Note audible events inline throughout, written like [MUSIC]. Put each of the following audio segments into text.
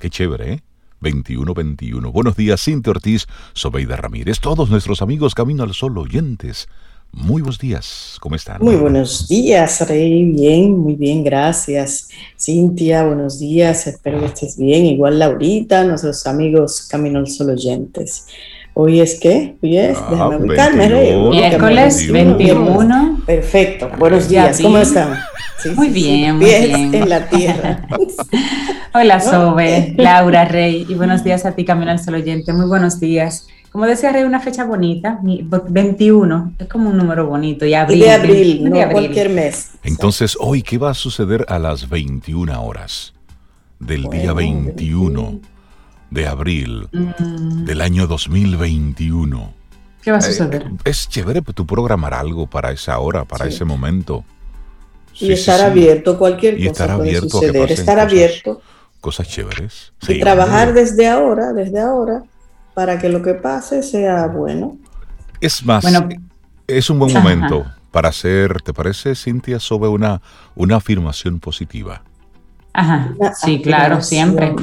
Qué chévere, ¿eh? 2121. Buenos días, Cintia Ortiz, Sobeida Ramírez, todos nuestros amigos Camino al Sol oyentes. Muy buenos días, ¿cómo están? Muy buenos días, Rey, bien, muy bien, gracias. Cintia, buenos días, espero que estés bien. Igual Laurita, nuestros amigos Camino al Sol oyentes. Hoy es qué? Hoy es, ah, déjame ubicarme, Rey. Miércoles 21. Perfecto, buenos días, ¿cómo están? muy bien, muy bien. en la tierra. [LAUGHS] Hola, Sobe, Laura, Rey, y buenos días a ti, Camino al Sol oyente. Muy buenos días. Como decía Rey, una fecha bonita, 21, es como un número bonito. Y abril, de abril, no cualquier mes. Entonces, hoy, ¿qué va a suceder a las 21 horas del día 21 de abril mm. del año 2021? ¿Qué va a suceder? es chévere tú programar algo para esa hora, para ese momento. y estar abierto, cualquier cosa estar puede abierto suceder. Estar abierto. Cosas chéveres. Y trabajar desde ahora, desde ahora para que lo que pase sea bueno. Es más, es un buen momento para hacer, ¿te parece, Cintia, sobre una, una afirmación positiva? Ajá, sí, claro, siempre.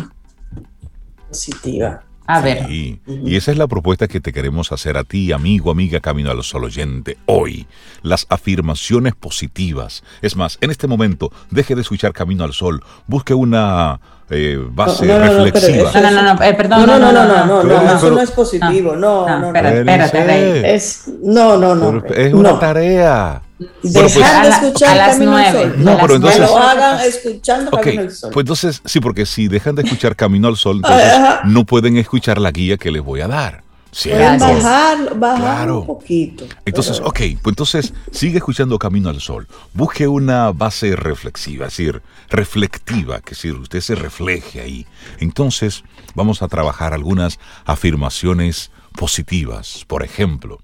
Positiva. A ver. Y esa es la propuesta que te queremos hacer a ti, amigo, amiga, Camino al Sol oyente, hoy. Las afirmaciones positivas. Es más, en este momento, deje de escuchar Camino al Sol, busque una eh, base reflexiva. No, no, no, eh, perdón. No, no, no, no, no, no, eso no es positivo. No, no, no. Espérate, Es, no, no, no. Es una tarea. Dejar pues, de escuchar a, Camino al Sol. No, pero entonces. lo hagan escuchando Camino al Sol. Pues entonces, sí, porque si dejan de escuchar Camino al Sol, entonces no pueden escuchar la guía que les voy a dar. Pueden bajar, bajar un poquito. Entonces, ok, pues entonces sigue escuchando Camino al Sol. Busque una base reflexiva, es decir, reflectiva, que si usted se refleje ahí. Entonces, vamos a trabajar algunas afirmaciones positivas. Por ejemplo,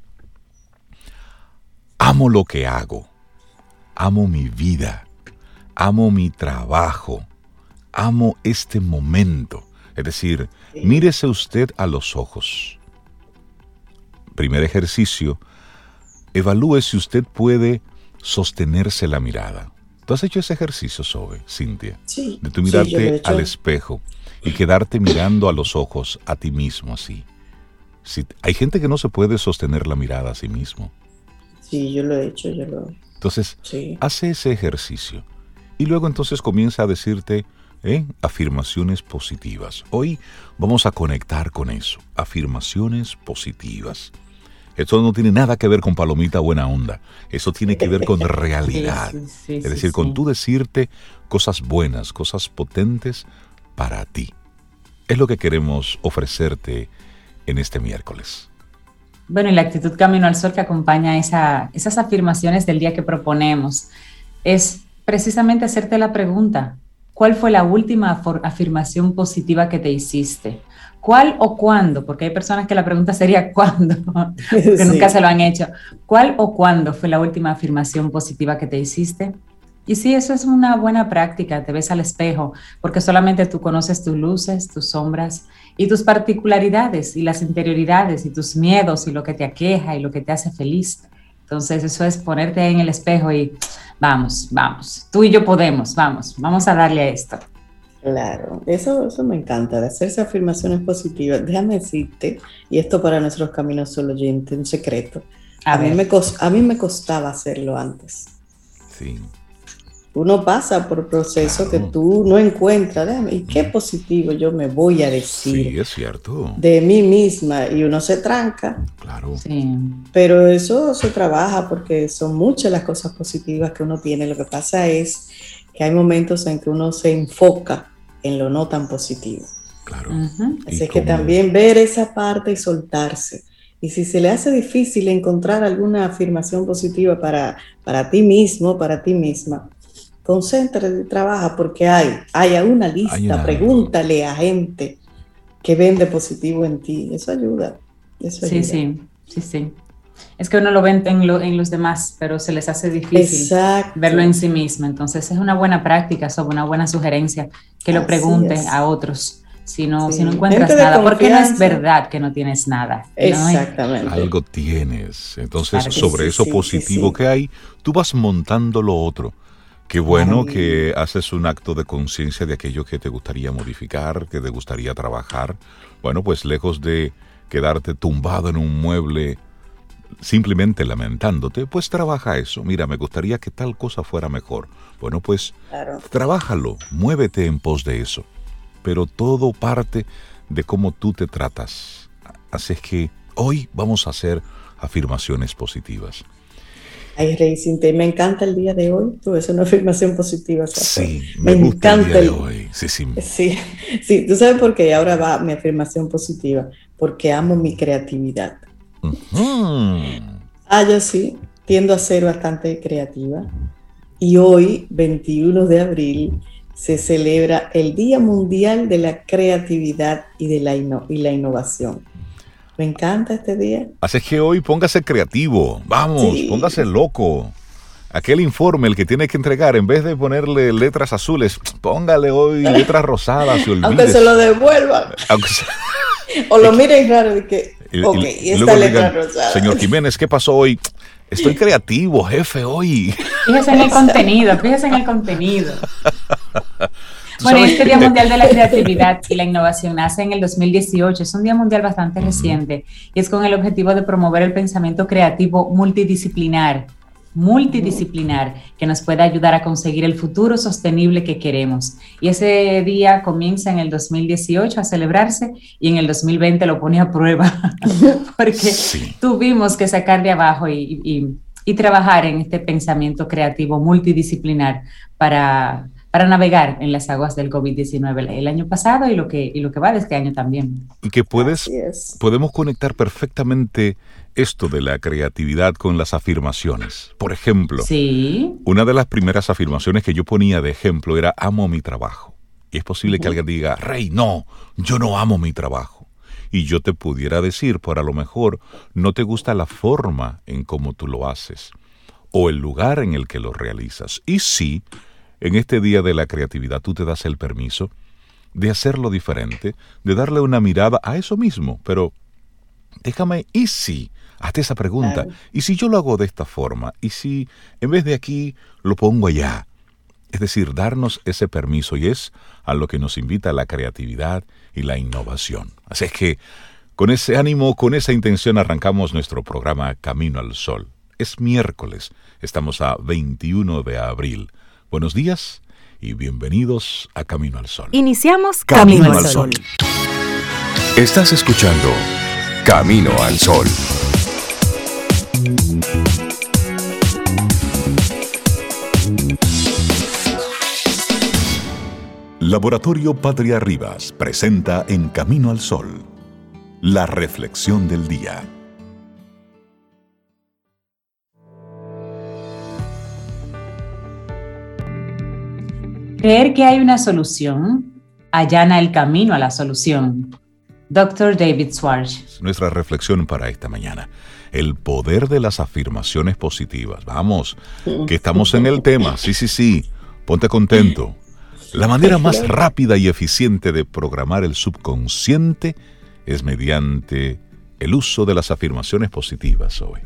amo lo que hago, amo mi vida, amo mi trabajo, amo este momento. Es decir, mírese usted a los ojos primer ejercicio, evalúe si usted puede sostenerse la mirada. ¿Tú has hecho ese ejercicio, Sobe, Cintia? Sí. De tu mirarte al espejo y quedarte mirando a los ojos a ti mismo así. Si, hay gente que no se puede sostener la mirada a sí mismo. Sí, yo lo he hecho, yo lo Entonces, hace ese ejercicio. Y luego entonces comienza a decirte ¿eh? afirmaciones positivas. Hoy vamos a conectar con eso. Afirmaciones positivas. Esto no tiene nada que ver con palomita buena onda. Eso tiene que ver con [LAUGHS] realidad. es decir, con tú decirte cosas buenas, cosas potentes para ti. Es lo que queremos ofrecerte en este miércoles. Bueno, y la actitud Camino al Sol que acompaña esas afirmaciones del día que proponemos es precisamente hacerte la pregunta, ¿cuál fue la última afirmación positiva que te hiciste? ¿Cuál o cuándo? Porque hay personas que la pregunta sería [LAUGHS] ¿cuándo? Porque nunca se lo han hecho. ¿Cuál o cuándo fue la última afirmación positiva que te hiciste? Y sí, eso es una buena práctica, te ves al espejo, porque solamente tú conoces tus luces, tus sombras y tus particularidades y las interioridades y tus miedos y lo que te aqueja y lo que te hace feliz. Entonces eso es ponerte en el espejo y vamos, vamos, tú y yo podemos, vamos, vamos a darle a esto. Claro, eso, eso me encanta, de hacerse afirmaciones positivas. Déjame decirte, y esto para nuestros caminos solo oyentes, un secreto. A, mí me a mí me costaba hacerlo antes. Sí. Uno pasa por proceso que tú no encuentras, déjame, ¿y qué positivo yo me voy a decir? Sí, es cierto. De mí misma, y uno se tranca. Claro. Sí. Pero eso se trabaja porque son muchas las cosas positivas que uno tiene. Lo que pasa es que hay momentos en que uno se enfoca en lo no tan positivo. Claro. Así que también ver esa parte y soltarse. Y si se le hace difícil encontrar alguna afirmación positiva para, para ti mismo, para ti misma, concéntrate y trabaja porque hay, hay una lista, pregúntale a gente que vende positivo en ti. Eso ayuda. Eso sí, sí, sí, sí. Es que uno lo ve en, en, los demás, pero se les hace difícil verlo en sí mismo. Entonces es una buena práctica, es una buena sugerencia que lo pregunte a otros. Si no, si no encuentras nada, porque no es verdad que no tienes nada. Exactamente. Algo tienes. Entonces, sobre eso positivo que hay, tú vas montando lo otro Qué bueno que haces un acto de conciencia de aquello que te gustaría modificar, que te gustaría trabajar. Bueno, pues lejos de quedarte tumbado en un mueble simplemente lamentándote, pues trabaja eso. Mira, me gustaría que tal cosa fuera mejor. Bueno, pues trabájalo, muévete en pos de eso. Pero todo parte de cómo tú te tratas. Así es que hoy vamos a hacer afirmaciones positivas. Ay, Rey me encanta el día de hoy. Tú es una afirmación positiva. Sí, me, gusta encanta el día de hoy. Sí, sí. sí, sí, tú sabes por qué ahora va mi afirmación positiva. Porque amo mi creatividad. Ah, yo sí, tiendo a ser bastante creativa. Y hoy, 21 de abril, se celebra el Día Mundial de la Creatividad y de la, y la Innovación. Me encanta este día. Así que hoy póngase creativo, vamos, póngase loco. Aquel informe, el que tiene que entregar, en vez de ponerle letras azules, póngale hoy letras rosadas y olvides. Aunque se lo devuelvan. [LAUGHS] o lo miren raro y que, ok, y, esta letra rosada. Señor Jiménez, ¿qué pasó hoy? Estoy creativo, jefe, hoy. Fíjese en el contenido, fíjese en el contenido. [LAUGHS] Bueno, este Día Mundial de la Creatividad y la Innovación nace en el 2018, es un día mundial bastante reciente y es con el objetivo de promover el pensamiento creativo multidisciplinar, multidisciplinar, que nos pueda ayudar a conseguir el futuro sostenible que queremos. Y ese día comienza en el 2018 a celebrarse y en el 2020 lo pone a prueba, [LAUGHS] porque tuvimos que sacar de abajo y, y trabajar en este pensamiento creativo multidisciplinar para para navegar en las aguas del COVID-19 el año pasado y lo, que, y lo que va de este año también. Y que puedes, podemos conectar perfectamente esto de la creatividad con las afirmaciones. Por ejemplo, ¿Sí? una de las primeras afirmaciones que yo ponía de ejemplo era amo mi trabajo. Y es posible que alguien diga, Rey, no, yo no amo mi trabajo. Y yo te pudiera decir, por a lo mejor no te gusta la forma en cómo tú lo haces o el lugar en el que lo realizas. Y sí, en este día de la creatividad tú te das el permiso de hacerlo diferente, de darle una mirada a eso mismo, pero déjame, ¿y si? Hazte esa pregunta. ¿Y si yo lo hago de esta forma? ¿Y si en vez de aquí lo pongo allá? Es decir, darnos ese permiso y es a lo que nos invita la creatividad y la innovación. Así es que con ese ánimo, con esa intención arrancamos nuestro programa Camino al Sol. Es miércoles, estamos a 21 de abril. Buenos días y bienvenidos a Camino al Sol. Iniciamos Camino, al Sol. Estás escuchando Camino al Sol. Laboratorio Patria Rivas presenta en Camino al Sol la reflexión del día. Creer que hay una solución allana el camino a la solución. Dr. David Swartz. Nuestra reflexión para esta mañana. El poder de las afirmaciones positivas. Vamos, que estamos en el tema. Sí, sí, sí. Ponte contento. La manera más rápida y eficiente de programar el subconsciente es mediante el uso de las afirmaciones positivas hoy.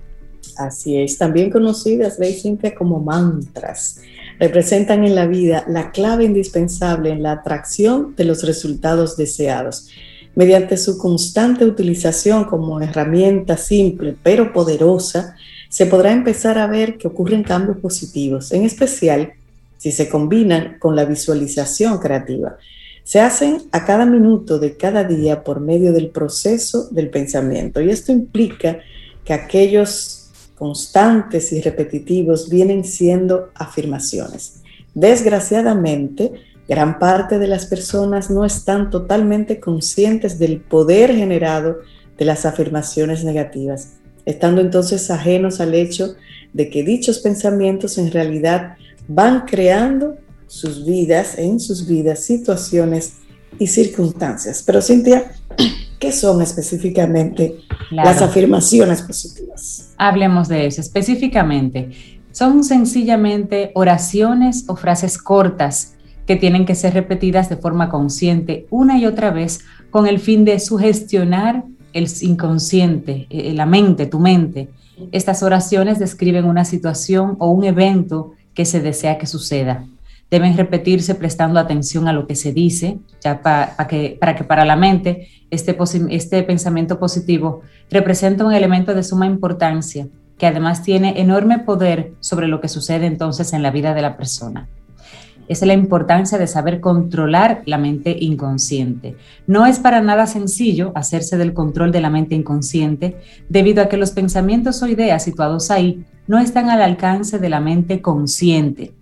Así es, también conocidas, veis siempre como mantras representan en la vida la clave indispensable en la atracción de los resultados deseados. Mediante su constante utilización como herramienta simple pero poderosa, se podrá empezar a ver que ocurren cambios positivos, en especial si se combinan con la visualización creativa. Se hacen a cada minuto de cada día por medio del proceso del pensamiento y esto implica que aquellos constantes y repetitivos vienen siendo afirmaciones. Desgraciadamente, gran parte de las personas no están totalmente conscientes del poder generado de las afirmaciones negativas, estando entonces ajenos al hecho de que dichos pensamientos en realidad van creando sus vidas, en sus vidas, situaciones y circunstancias. Pero Cintia, [CLEARS THROAT] ¿qué son específicamente las afirmaciones positivas? Hablemos de eso específicamente. Son sencillamente oraciones o frases cortas que tienen que ser repetidas de forma consciente una y otra vez con el fin de sugestionar el inconsciente, eh, la mente, tu mente. Estas oraciones describen una situación o un evento que se desea que suceda. Deben repetirse prestando atención a lo que se dice, ya para que, para que para la mente este, este pensamiento positivo representa un elemento de suma importancia que además tiene enorme poder sobre lo que sucede entonces en la vida de la persona es la importancia de saber controlar la mente inconsciente. No es para nada sencillo hacerse del control de la mente inconsciente debido a que los pensamientos o ideas situados ahí no están al alcance de la mente consciente.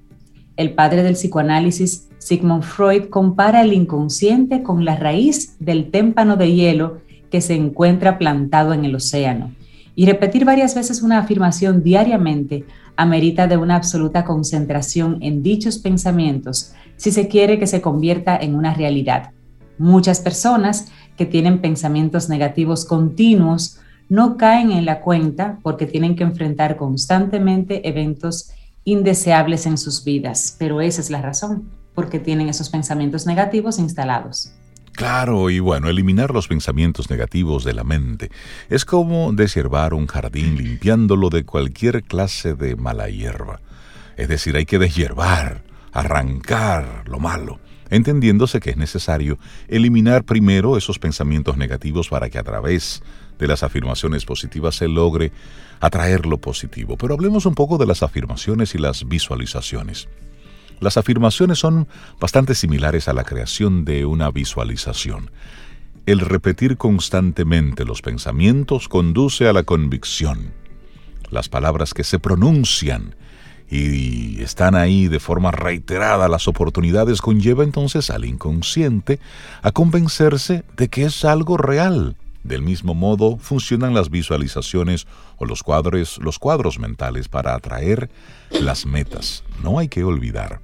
El padre del psicoanálisis, Sigmund Freud, compara el inconsciente con la raíz del témpano de hielo que se encuentra plantado en el océano. Y repetir varias veces una afirmación diariamente amerita de una absoluta concentración en dichos pensamientos si se quiere que se convierta en una realidad. Muchas personas que tienen pensamientos negativos continuos no caen en la cuenta porque tienen que enfrentar constantemente eventos indeseables en sus vidas, pero esa es la razón, porque tienen esos pensamientos negativos instalados. Claro, y bueno, eliminar los pensamientos negativos de la mente es como deshiervar un jardín limpiándolo de cualquier clase de mala hierba. Es decir, hay que deshiervar, arrancar lo malo, entendiéndose que es necesario eliminar primero esos pensamientos negativos para que a través de las afirmaciones positivas se logre atraer lo positivo. Pero hablemos un poco de las afirmaciones y las visualizaciones. Las afirmaciones son bastante similares a la creación de una visualización. El repetir constantemente los pensamientos conduce a la convicción. Las palabras que se pronuncian y están ahí de forma reiterada las oportunidades conlleva entonces al inconsciente a convencerse de que es algo real. Del mismo modo funcionan las visualizaciones o los cuadros, los cuadros mentales para atraer las metas. No hay que olvidar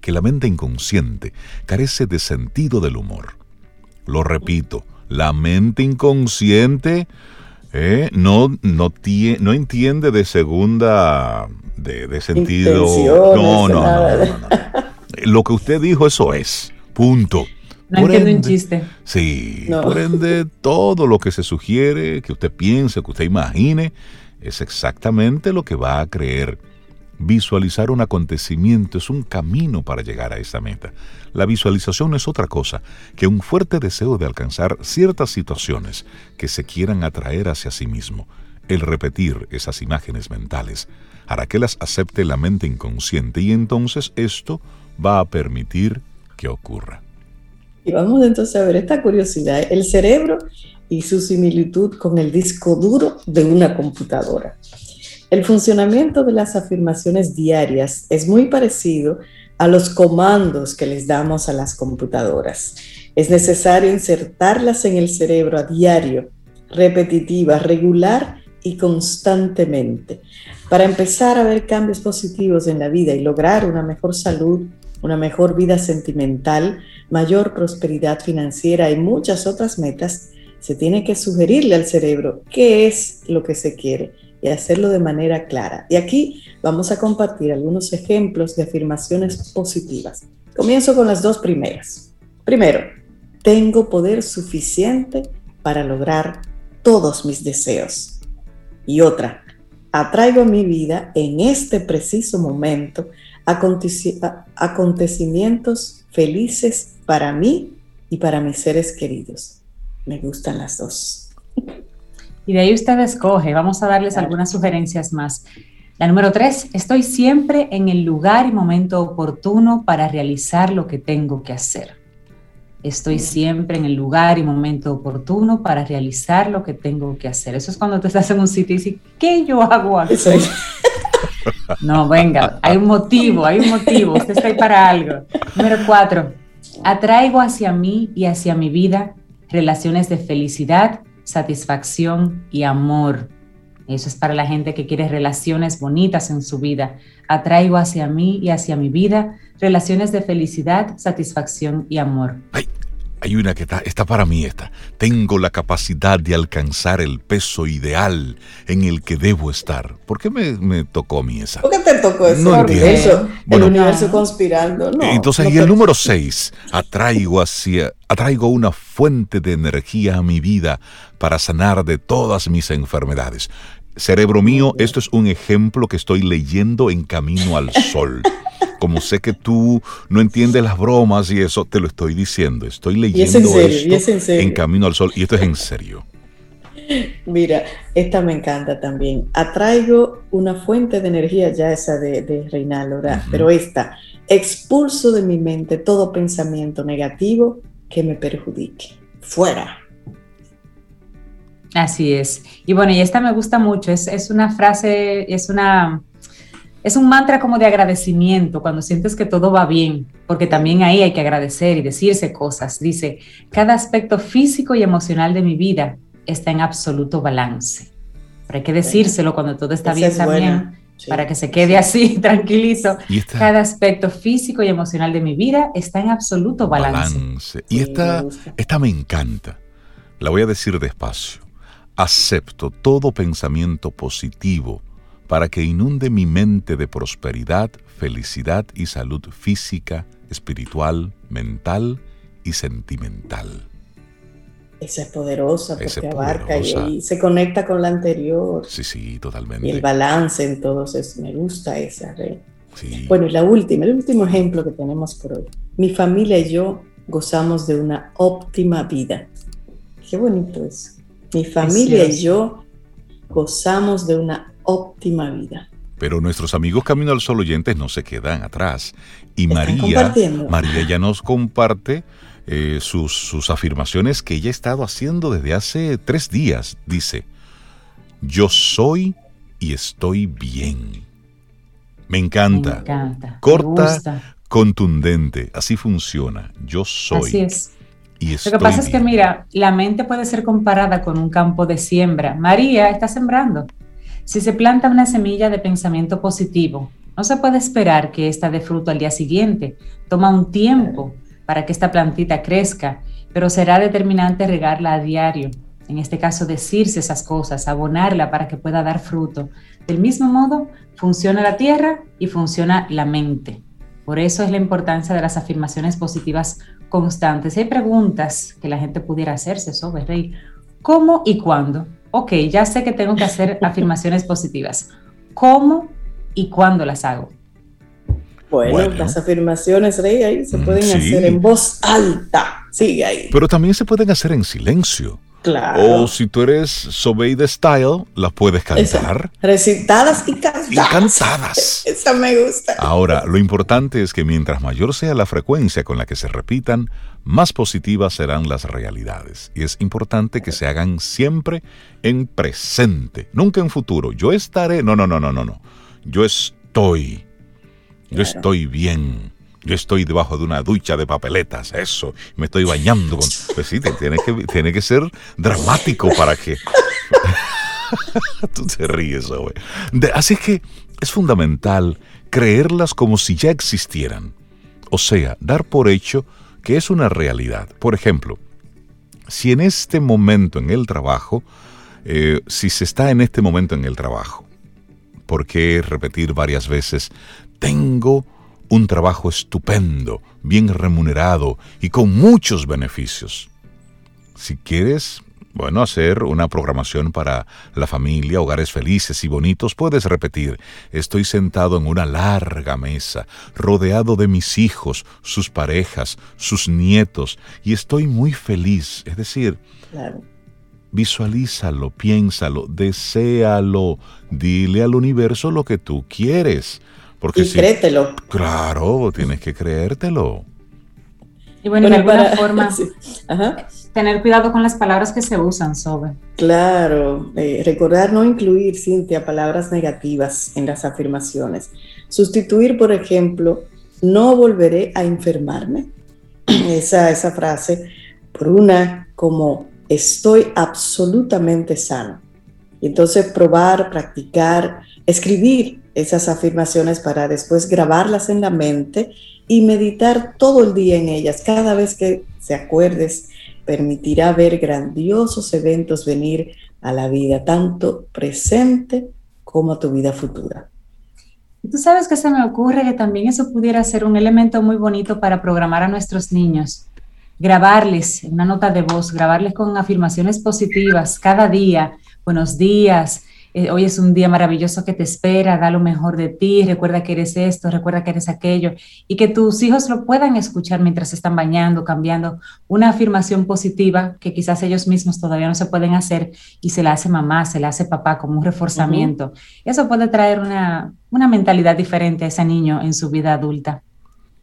que la mente inconsciente carece de sentido del humor. Lo repito, la mente inconsciente eh, no, no, no entiende de segunda, de, sentido. No, no, no, no, Lo que usted dijo, eso es. Punto. No entiendo un chiste. Sí, por ende, todo lo que se sugiere, que usted piense, que usted imagine, es exactamente lo que va a creer. Visualizar un acontecimiento es un camino para llegar a esa meta. La visualización es otra cosa que un fuerte deseo de alcanzar ciertas situaciones que se quieran atraer hacia sí mismo. El repetir esas imágenes mentales hará que las acepte la mente inconsciente y entonces esto va a permitir que ocurra. Y vamos entonces a ver esta curiosidad, el cerebro y su similitud con el disco duro de una computadora. El funcionamiento de las afirmaciones diarias es muy parecido a los comandos que les damos a las computadoras. Es necesario insertarlas en el cerebro a diario, repetitiva, regular y constantemente. Para empezar a ver cambios positivos en la vida y lograr una mejor salud, una mejor vida sentimental, mayor prosperidad financiera y muchas otras metas, se tiene que sugerirle al cerebro qué es lo que se quiere y hacerlo de manera clara. Y aquí vamos a compartir algunos ejemplos de afirmaciones positivas. Comienzo con las dos primeras. Primero, tengo poder suficiente para lograr todos mis deseos. Y otra, atraigo a mi vida en este preciso momento acontecimientos felices para mí y para mis seres queridos. Me gustan las dos. Y de ahí usted escoge. Vamos a darles algunas sugerencias más. La número tres, estoy siempre en el lugar y momento oportuno para realizar lo que tengo que hacer. Estoy siempre en el lugar y momento oportuno para realizar lo que tengo que hacer. Eso es cuando te estás en un sitio y dices, ¿qué yo hago aquí? [LAUGHS] No, venga, hay un motivo, hay un motivo. Usted está ahí para algo. Número cuatro, atraigo hacia mí y hacia mi vida relaciones de felicidad, satisfacción y amor. Eso es para la gente que quiere relaciones bonitas en su vida. Atraigo hacia mí y hacia mi vida relaciones de felicidad, satisfacción y amor. Hay una que está, está para mí esta. Tengo la capacidad de alcanzar el peso ideal en el que debo estar. ¿Por qué me, tocó a mí esa? ¿Por qué te tocó eso? No entiendo. el universo conspirando. No, entonces, y el número 6, atraigo hacia, atraigo una fuente de energía a mi vida para sanar de todas mis enfermedades. cerebro mío, esto es un ejemplo que estoy leyendo en Camino al Sol. [LAUGHS] Como sé que tú no entiendes las bromas y eso, te lo estoy diciendo. Estoy leyendo esto en, en Camino al Sol y esto es en serio. Mira, esta me encanta también. Atraigo una fuente de energía, ya esa de, de Reinaldo, pero esta, expulso de mi mente todo pensamiento negativo que me perjudique. Fuera. Así es. Y bueno, y esta me gusta mucho, es, es una frase, es una... Es un mantra como de agradecimiento cuando sientes que todo va bien, porque también ahí hay que agradecer y decirse cosas. Dice, cada aspecto físico y emocional de mi vida está en absoluto balance. Pero hay que decírselo cuando todo está bien también, para que se quede así, [LAUGHS] tranquilito. Cada aspecto físico y emocional de mi vida está en absoluto balance. Y esta, esta me encanta. La voy a decir despacio. Acepto todo pensamiento positivo para que inunde mi mente de prosperidad, felicidad y salud física, espiritual, mental y sentimental. Esa es poderosa porque abarca Y, se conecta con la anterior. Sí, sí, totalmente. Y el balance en todos eso. Me gusta esa, Rey. Bueno, y la última, el último ejemplo que tenemos por hoy. Mi familia y yo gozamos de una óptima vida. Qué bonito eso. Mi familia y yo gozamos de una óptima vida. Pero nuestros amigos Camino al Sol oyentes no se quedan atrás. Y María, María ya nos comparte eh, sus, sus afirmaciones que ella ha estado haciendo desde hace tres días. Dice, yo soy y estoy bien. Me encanta. Me encanta. Corta, contundente. Así funciona. Yo soy. Así es. Y Lo que pasa es que, mira, la mente puede ser comparada con un campo de siembra. María está sembrando. Si se planta una semilla de pensamiento positivo, no se puede esperar que ésta dé fruto al día siguiente. Toma un tiempo para que esta plantita crezca, pero será determinante regarla a diario. En este caso, decirse esas cosas, abonarla para que pueda dar fruto. Del mismo modo, funciona la tierra y funciona la mente. Por eso es la importancia de las afirmaciones positivas constantes. Hay preguntas que la gente pudiera hacerse sobre Rey. ¿Cómo y cuándo? Ok, ya sé que tengo que hacer [LAUGHS] afirmaciones positivas. ¿Cómo y cuándo las hago? Bueno, las afirmaciones, Rey, ahí se pueden hacer en voz alta. Sigue ahí. Pero también se pueden hacer en silencio. Claro. O si tú eres Sobey de Style, las puedes cantar. recitadas y cantadas. Y cantadas. [LAUGHS] Esa me gusta. Ahora, lo importante es que mientras mayor sea la frecuencia con la que se repitan, más positivas serán las realidades. Y es importante que se hagan siempre en presente, nunca en futuro. Yo estaré. No, no, no, no, no, no. Yo estoy. Yo estoy bien. Yo estoy debajo de una ducha de papeletas, eso. Me estoy bañando con. Pues sí, tiene que, tiene que ser dramático para que. [LAUGHS] Tú te ríes, güey. Así que es fundamental creerlas como si ya existieran. O sea, dar por hecho que es una realidad. Por ejemplo, si en este momento en el trabajo, eh, si se está en este momento en el trabajo, ¿por qué repetir varias veces tengo un trabajo estupendo, bien remunerado y con muchos beneficios. Si quieres, bueno, hacer una programación para la familia, hogares felices y bonitos, puedes repetir, estoy sentado en una larga mesa, rodeado de mis hijos, sus parejas, sus nietos, y estoy muy feliz. Es decir, visualízalo, piénsalo, deséalo, dile al universo lo que tú quieres. Porque y créetelo. Claro, tienes que creértelo. Y bueno, de alguna forma, [LAUGHS] tener cuidado con las palabras que se usan, sobre. Claro, eh, recordar no incluir, Cintia, palabras negativas en las afirmaciones. Sustituir, por ejemplo, no volveré a enfermarme, [CLEARS THROAT] esa, esa frase, por una como estoy absolutamente sano. Y entonces probar, practicar, escribir esas afirmaciones para después grabarlas en la mente y meditar todo el día en ellas. Cada vez que se acuerdes, permitirá ver grandiosos eventos venir a la vida, tanto presente como a tu vida futura. Tú sabes que se me ocurre que también eso pudiera ser un elemento muy bonito para programar a nuestros niños. Grabarles una nota de voz, grabarles con afirmaciones positivas cada día. Buenos días, eh, hoy es un día maravilloso que te espera, da lo mejor de ti, recuerda que eres esto, recuerda que eres aquello, y que tus hijos lo puedan escuchar mientras están bañando, cambiando, una afirmación positiva que quizás ellos mismos todavía no se pueden hacer y se la hace mamá, se la hace papá como un reforzamiento. Eso puede traer una, una mentalidad diferente a ese niño en su vida adulta.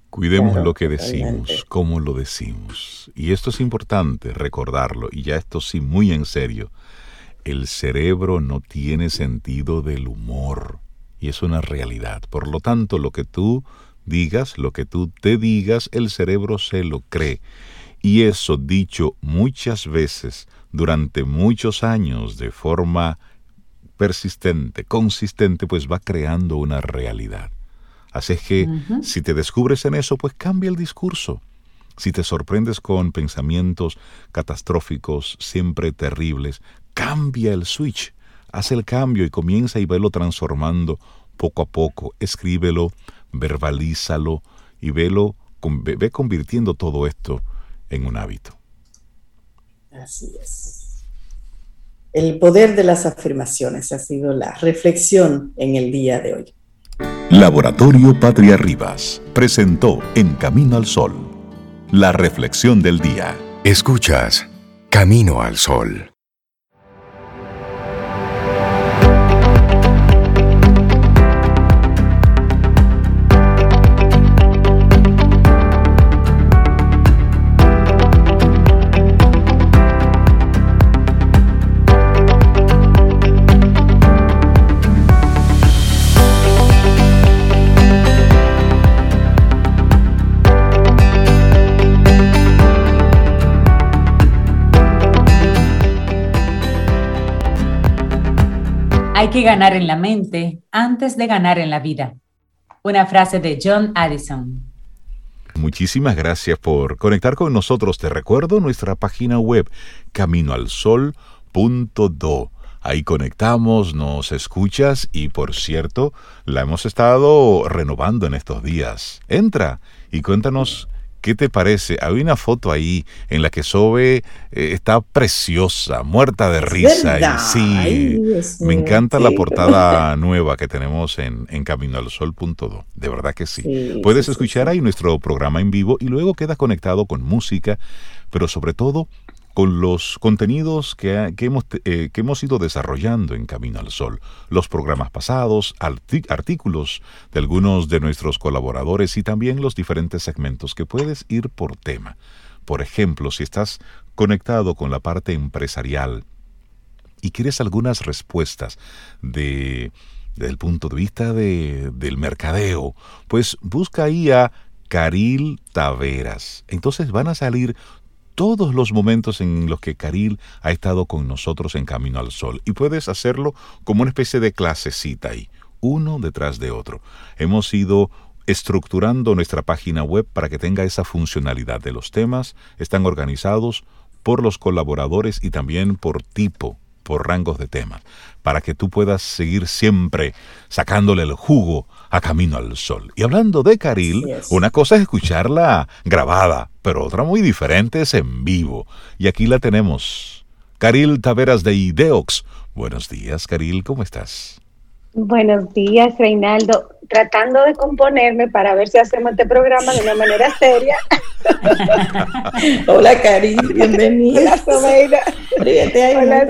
Cuidemos lo que decimos, cómo lo decimos. Y esto es importante recordarlo, y ya esto sí muy en serio. El cerebro no tiene sentido del humor, y es una realidad. Por lo tanto, lo que tú digas, lo que tú te digas, el cerebro se lo cree. Y eso dicho muchas veces, durante muchos años, de forma persistente, consistente, pues va creando una realidad. Así es que si te descubres en eso, pues cambia el discurso. Si te sorprendes con pensamientos catastróficos, siempre terribles, cambia el switch. Haz el cambio y comienza y velo transformando poco a poco. Escríbelo, verbalízalo y velo, ve convirtiendo todo esto en un hábito. Así es. El poder de las afirmaciones ha sido la reflexión en el día de hoy. Laboratorio Patria Rivas presentó En Camino al Sol, la reflexión del día. Escuchas Camino al Sol. Hay que ganar en la mente antes de ganar en la vida. Una frase de John Addison. Muchísimas gracias por conectar con nosotros. Te recuerdo nuestra página web caminoalsol.do. Ahí conectamos, nos escuchas y por cierto, la hemos estado renovando en estos días. Entra y cuéntanos ¿Qué te parece? Hay una foto ahí en la que Sobe eh, está preciosa, muerta de risa. Y sí, me encanta la portada [LAUGHS] nueva que tenemos en, en caminoalsol.do. De verdad que sí. Puedes escuchar ahí nuestro programa en vivo y luego queda conectado con música, pero sobre todo con los contenidos que, hemos, eh, que, hemos, ido desarrollando en Camino al Sol, los programas pasados, artículos de algunos de nuestros colaboradores y también los diferentes segmentos que puedes ir por tema. Por ejemplo, si estás conectado con la parte empresarial y quieres algunas respuestas de, desde el punto de vista de, del mercadeo, pues busca ahí a Caril Taveras. Entonces van a salir todos los momentos en los que Caril ha estado con nosotros en Camino al Sol. Y puedes hacerlo como una especie de clasecita ahí, uno detrás de otro. Hemos ido estructurando nuestra página web para que tenga esa funcionalidad de los temas. Están organizados por los colaboradores y también por tipo, por rangos de temas, para que tú puedas seguir siempre sacándole el jugo a Camino al Sol. Y hablando de Caril, una cosa es escucharla grabada, pero otra muy diferente es en vivo. Y aquí la tenemos. Caril Taveras de Ideox. Buenos días, Caril, ¿cómo estás? Buenos días, Reinaldo. Tratando de componerme para ver si hacemos este programa de una manera seria. [LAUGHS] Hola, Cari, bienvenida. Hola, Hola,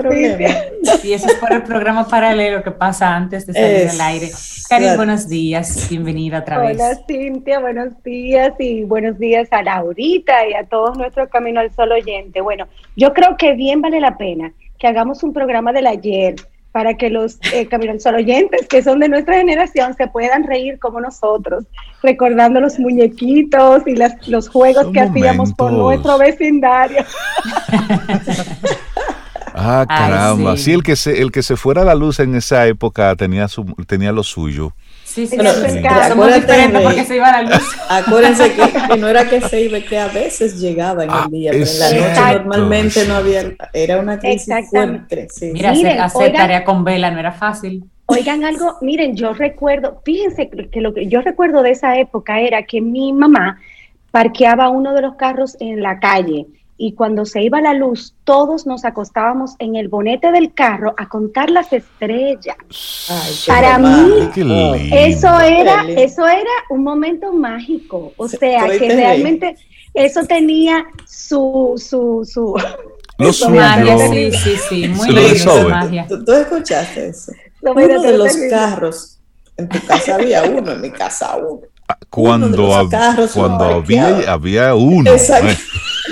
Y eso es por el programa paralelo que pasa antes de salir al aire. Cari, buenos días, bienvenida otra vez. Hola, Cintia, buenos días y buenos días a Laurita y a todos nuestros Camino al Sol oyente. Bueno, yo creo que bien vale la pena que hagamos un programa del ayer para que los eh, Camino al Sol oyentes que son de nuestra generación se puedan reír como nosotros, recordando los muñequitos y las, los juegos que hacíamos por nuestro vecindario. [LAUGHS] ah, caramba. sí. el que se el que se fuera la luz en esa época tenía su tenía lo suyo. Sí, sí, somos diferentes porque se iba la luz. [LAUGHS] Acuérdense que, no era que se iba, que a veces llegaba en el ah, día, pero en la noche normalmente no había, era una crisis fuerte. Mira, hacer, tarea con vela no era fácil. Oigan algo, miren, yo recuerdo, fíjense que lo que yo recuerdo de esa época era que mi mamá parqueaba uno de los carros en la calle y cuando se iba la luz, todos nos acostábamos en el bonete del carro a contar las estrellas. Para mí, eso era, eso era un momento mágico. O sea, que realmente eso tenía su, su, su, [LAUGHS] magia, sí, sí, sí, muy lindo magia. ¿Tú, escuchaste eso? Uno de los carros, en tu casa había uno, en mi casa uno. Ah, cuando, cuando había, había uno. Exacto.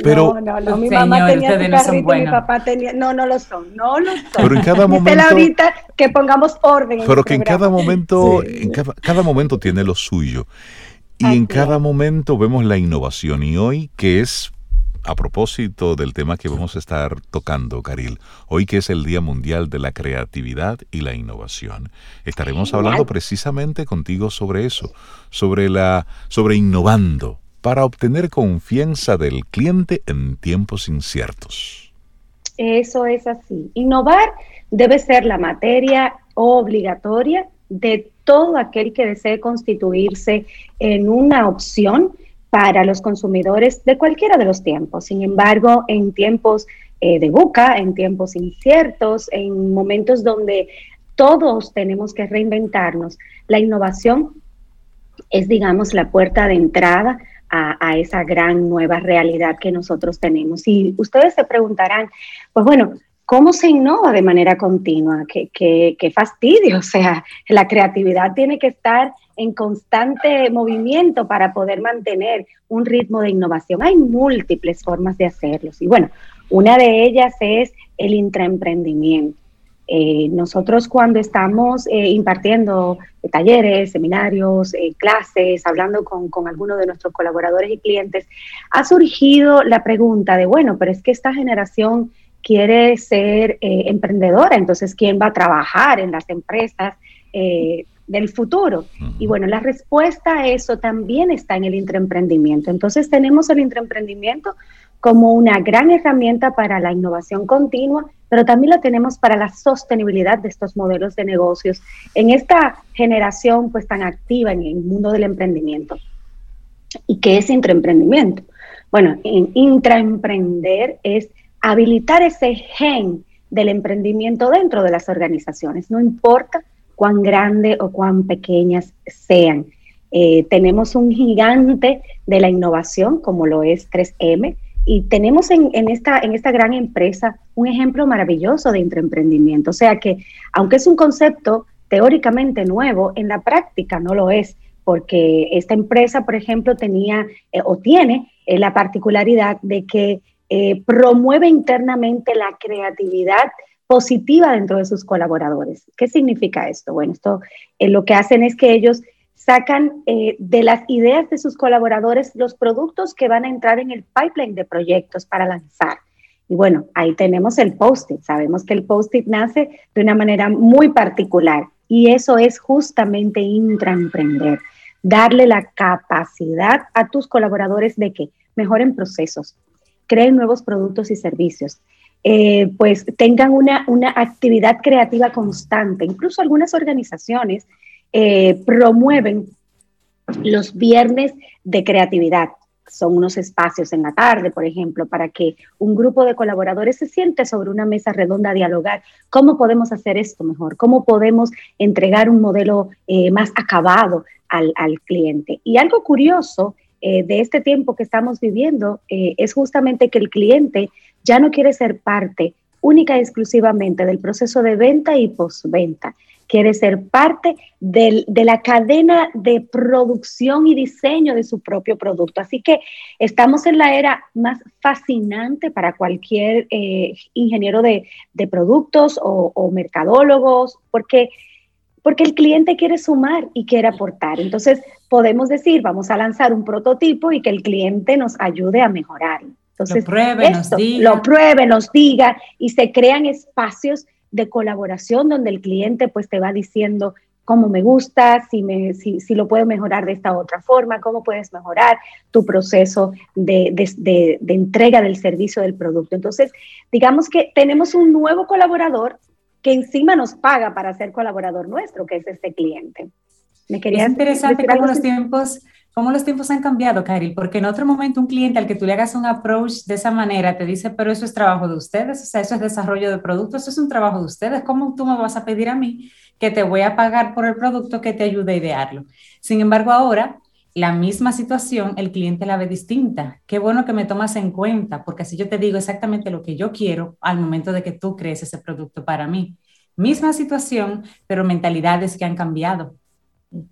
Pero, no, no, mi mamá tenía su carrito y mi papá tenía, no, no lo son, no lo son. Pero en cada momento, ahorita que pongamos orden. Pero que en cada momento, en cada, cada, momento tiene lo suyo. Y en cada momento vemos la innovación. Y hoy, que es a propósito del tema que vamos a estar tocando, Caril, hoy que es el Día Mundial de la Creatividad y la Innovación, estaremos hablando precisamente contigo sobre eso, sobre la sobre innovando para obtener confianza del cliente en tiempos inciertos. Eso es así. Innovar debe ser la materia obligatoria de todo aquel que desee constituirse en una opción para los consumidores de cualquiera de los tiempos. Sin embargo, en tiempos eh, de buca, en tiempos inciertos, en momentos donde todos tenemos que reinventarnos, la innovación es, digamos, la puerta de entrada a, esa gran nueva realidad que nosotros tenemos. Y ustedes se preguntarán, pues bueno, ¿cómo se innova de manera continua? ¿Qué, qué fastidio? [LAUGHS] O sea, la creatividad tiene que estar en constante movimiento para poder mantener un ritmo de innovación. Hay múltiples formas de hacerlo. Y bueno, una de ellas es el intraemprendimiento. Eh, nosotros cuando estamos eh, impartiendo talleres, seminarios, eh, clases, hablando con, con algunos de nuestros colaboradores y clientes, ha surgido la pregunta de, bueno, pero es que esta generación quiere ser emprendedora, entonces, ¿quién va a trabajar en las empresas? del futuro. Y bueno, la respuesta a eso también está en el intraemprendimiento. Entonces tenemos el intraemprendimiento como una gran herramienta para la innovación continua, pero también lo tenemos para la sostenibilidad de estos modelos de negocios en esta generación pues tan activa en el mundo del emprendimiento. ¿Y qué es intraemprendimiento? Bueno, intraemprender es habilitar ese gen del emprendimiento dentro de las organizaciones, no importa cuán grande o cuán pequeñas sean. Eh, tenemos un gigante de la innovación como lo es 3M y tenemos en, esta, en esta gran empresa un ejemplo maravilloso de intraemprendimiento. O sea que aunque es un concepto teóricamente nuevo, en la práctica no lo es, porque esta empresa, por ejemplo, tenía eh, o tiene eh, la particularidad de que promueve internamente la creatividad positiva dentro de sus colaboradores. ¿Qué significa esto? Bueno, esto eh, lo que hacen es que ellos sacan eh, de las ideas de sus colaboradores los productos que van a entrar en el pipeline de proyectos para lanzar. Y bueno, ahí tenemos el post-it. Sabemos que el post-it nace de una manera muy particular y eso es justamente intraemprender, darle la capacidad a tus colaboradores de que mejoren procesos, creen nuevos productos y servicios, eh, pues tengan una, una, actividad creativa constante. Incluso algunas organizaciones eh, promueven los viernes de creatividad. Son unos espacios en la tarde, por ejemplo, para que un grupo de colaboradores se siente sobre una mesa redonda a dialogar. ¿Cómo podemos hacer esto mejor? ¿Cómo podemos entregar un modelo eh, más acabado al, al, cliente? Y algo curioso de este tiempo que estamos viviendo es justamente que el cliente ya no quiere ser parte única y exclusivamente del proceso de venta y postventa. Quiere ser parte de la cadena de producción y diseño de su propio producto. Así que estamos en la era más fascinante para cualquier eh, ingeniero de, productos o, o mercadólogos, porque porque el cliente quiere sumar y quiere aportar. Entonces, podemos decir, vamos a lanzar un prototipo y que el cliente nos ayude a mejorarlo. Entonces, lo pruebe, nos diga. lo pruebe, nos diga y se crean espacios de colaboración donde el cliente pues te va diciendo cómo me gusta, si, me, si, si lo puedo mejorar de esta otra forma, cómo puedes mejorar tu proceso de, de, de, entrega del servicio del producto. Entonces, digamos que tenemos un nuevo colaborador que encima nos paga para ser colaborador nuestro, que es este cliente. ¿Me quería es interesante que los tiempos cómo los tiempos han cambiado, Karil, porque en otro momento un cliente al que tú le hagas un approach de esa manera te dice, pero eso es trabajo de ustedes, o sea, eso es desarrollo de productos, eso es un trabajo de ustedes, ¿cómo tú me vas a pedir a mí que te voy a pagar por el producto que te ayude a idearlo? Sin embargo, ahora la misma situación, el cliente la ve distinta. Qué bueno que me tomas en cuenta, porque así yo te digo exactamente lo que yo quiero al momento de que tú crees ese producto para mí. Misma situación, pero mentalidades que han cambiado.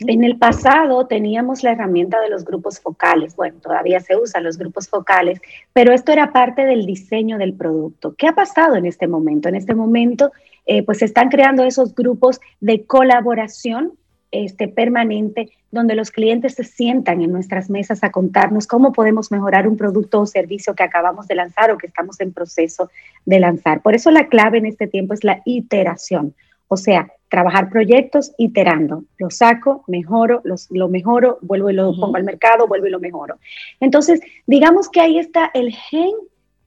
En el pasado teníamos la herramienta de los grupos focales, bueno, todavía se usan los grupos focales, pero esto era parte del diseño del producto. ¿Qué ha pasado en este momento? En este momento, eh, pues se están creando esos grupos de colaboración este, permanente donde los clientes se sientan en nuestras mesas a contarnos cómo podemos mejorar un producto o servicio que acabamos de lanzar o que estamos en proceso de lanzar. Por eso la clave en este tiempo es la iteración. O sea, trabajar proyectos iterando. Lo saco, mejoro, lo mejoro, vuelvo y lo pongo al mercado, vuelvo y lo mejoro. Entonces, digamos que ahí está el gen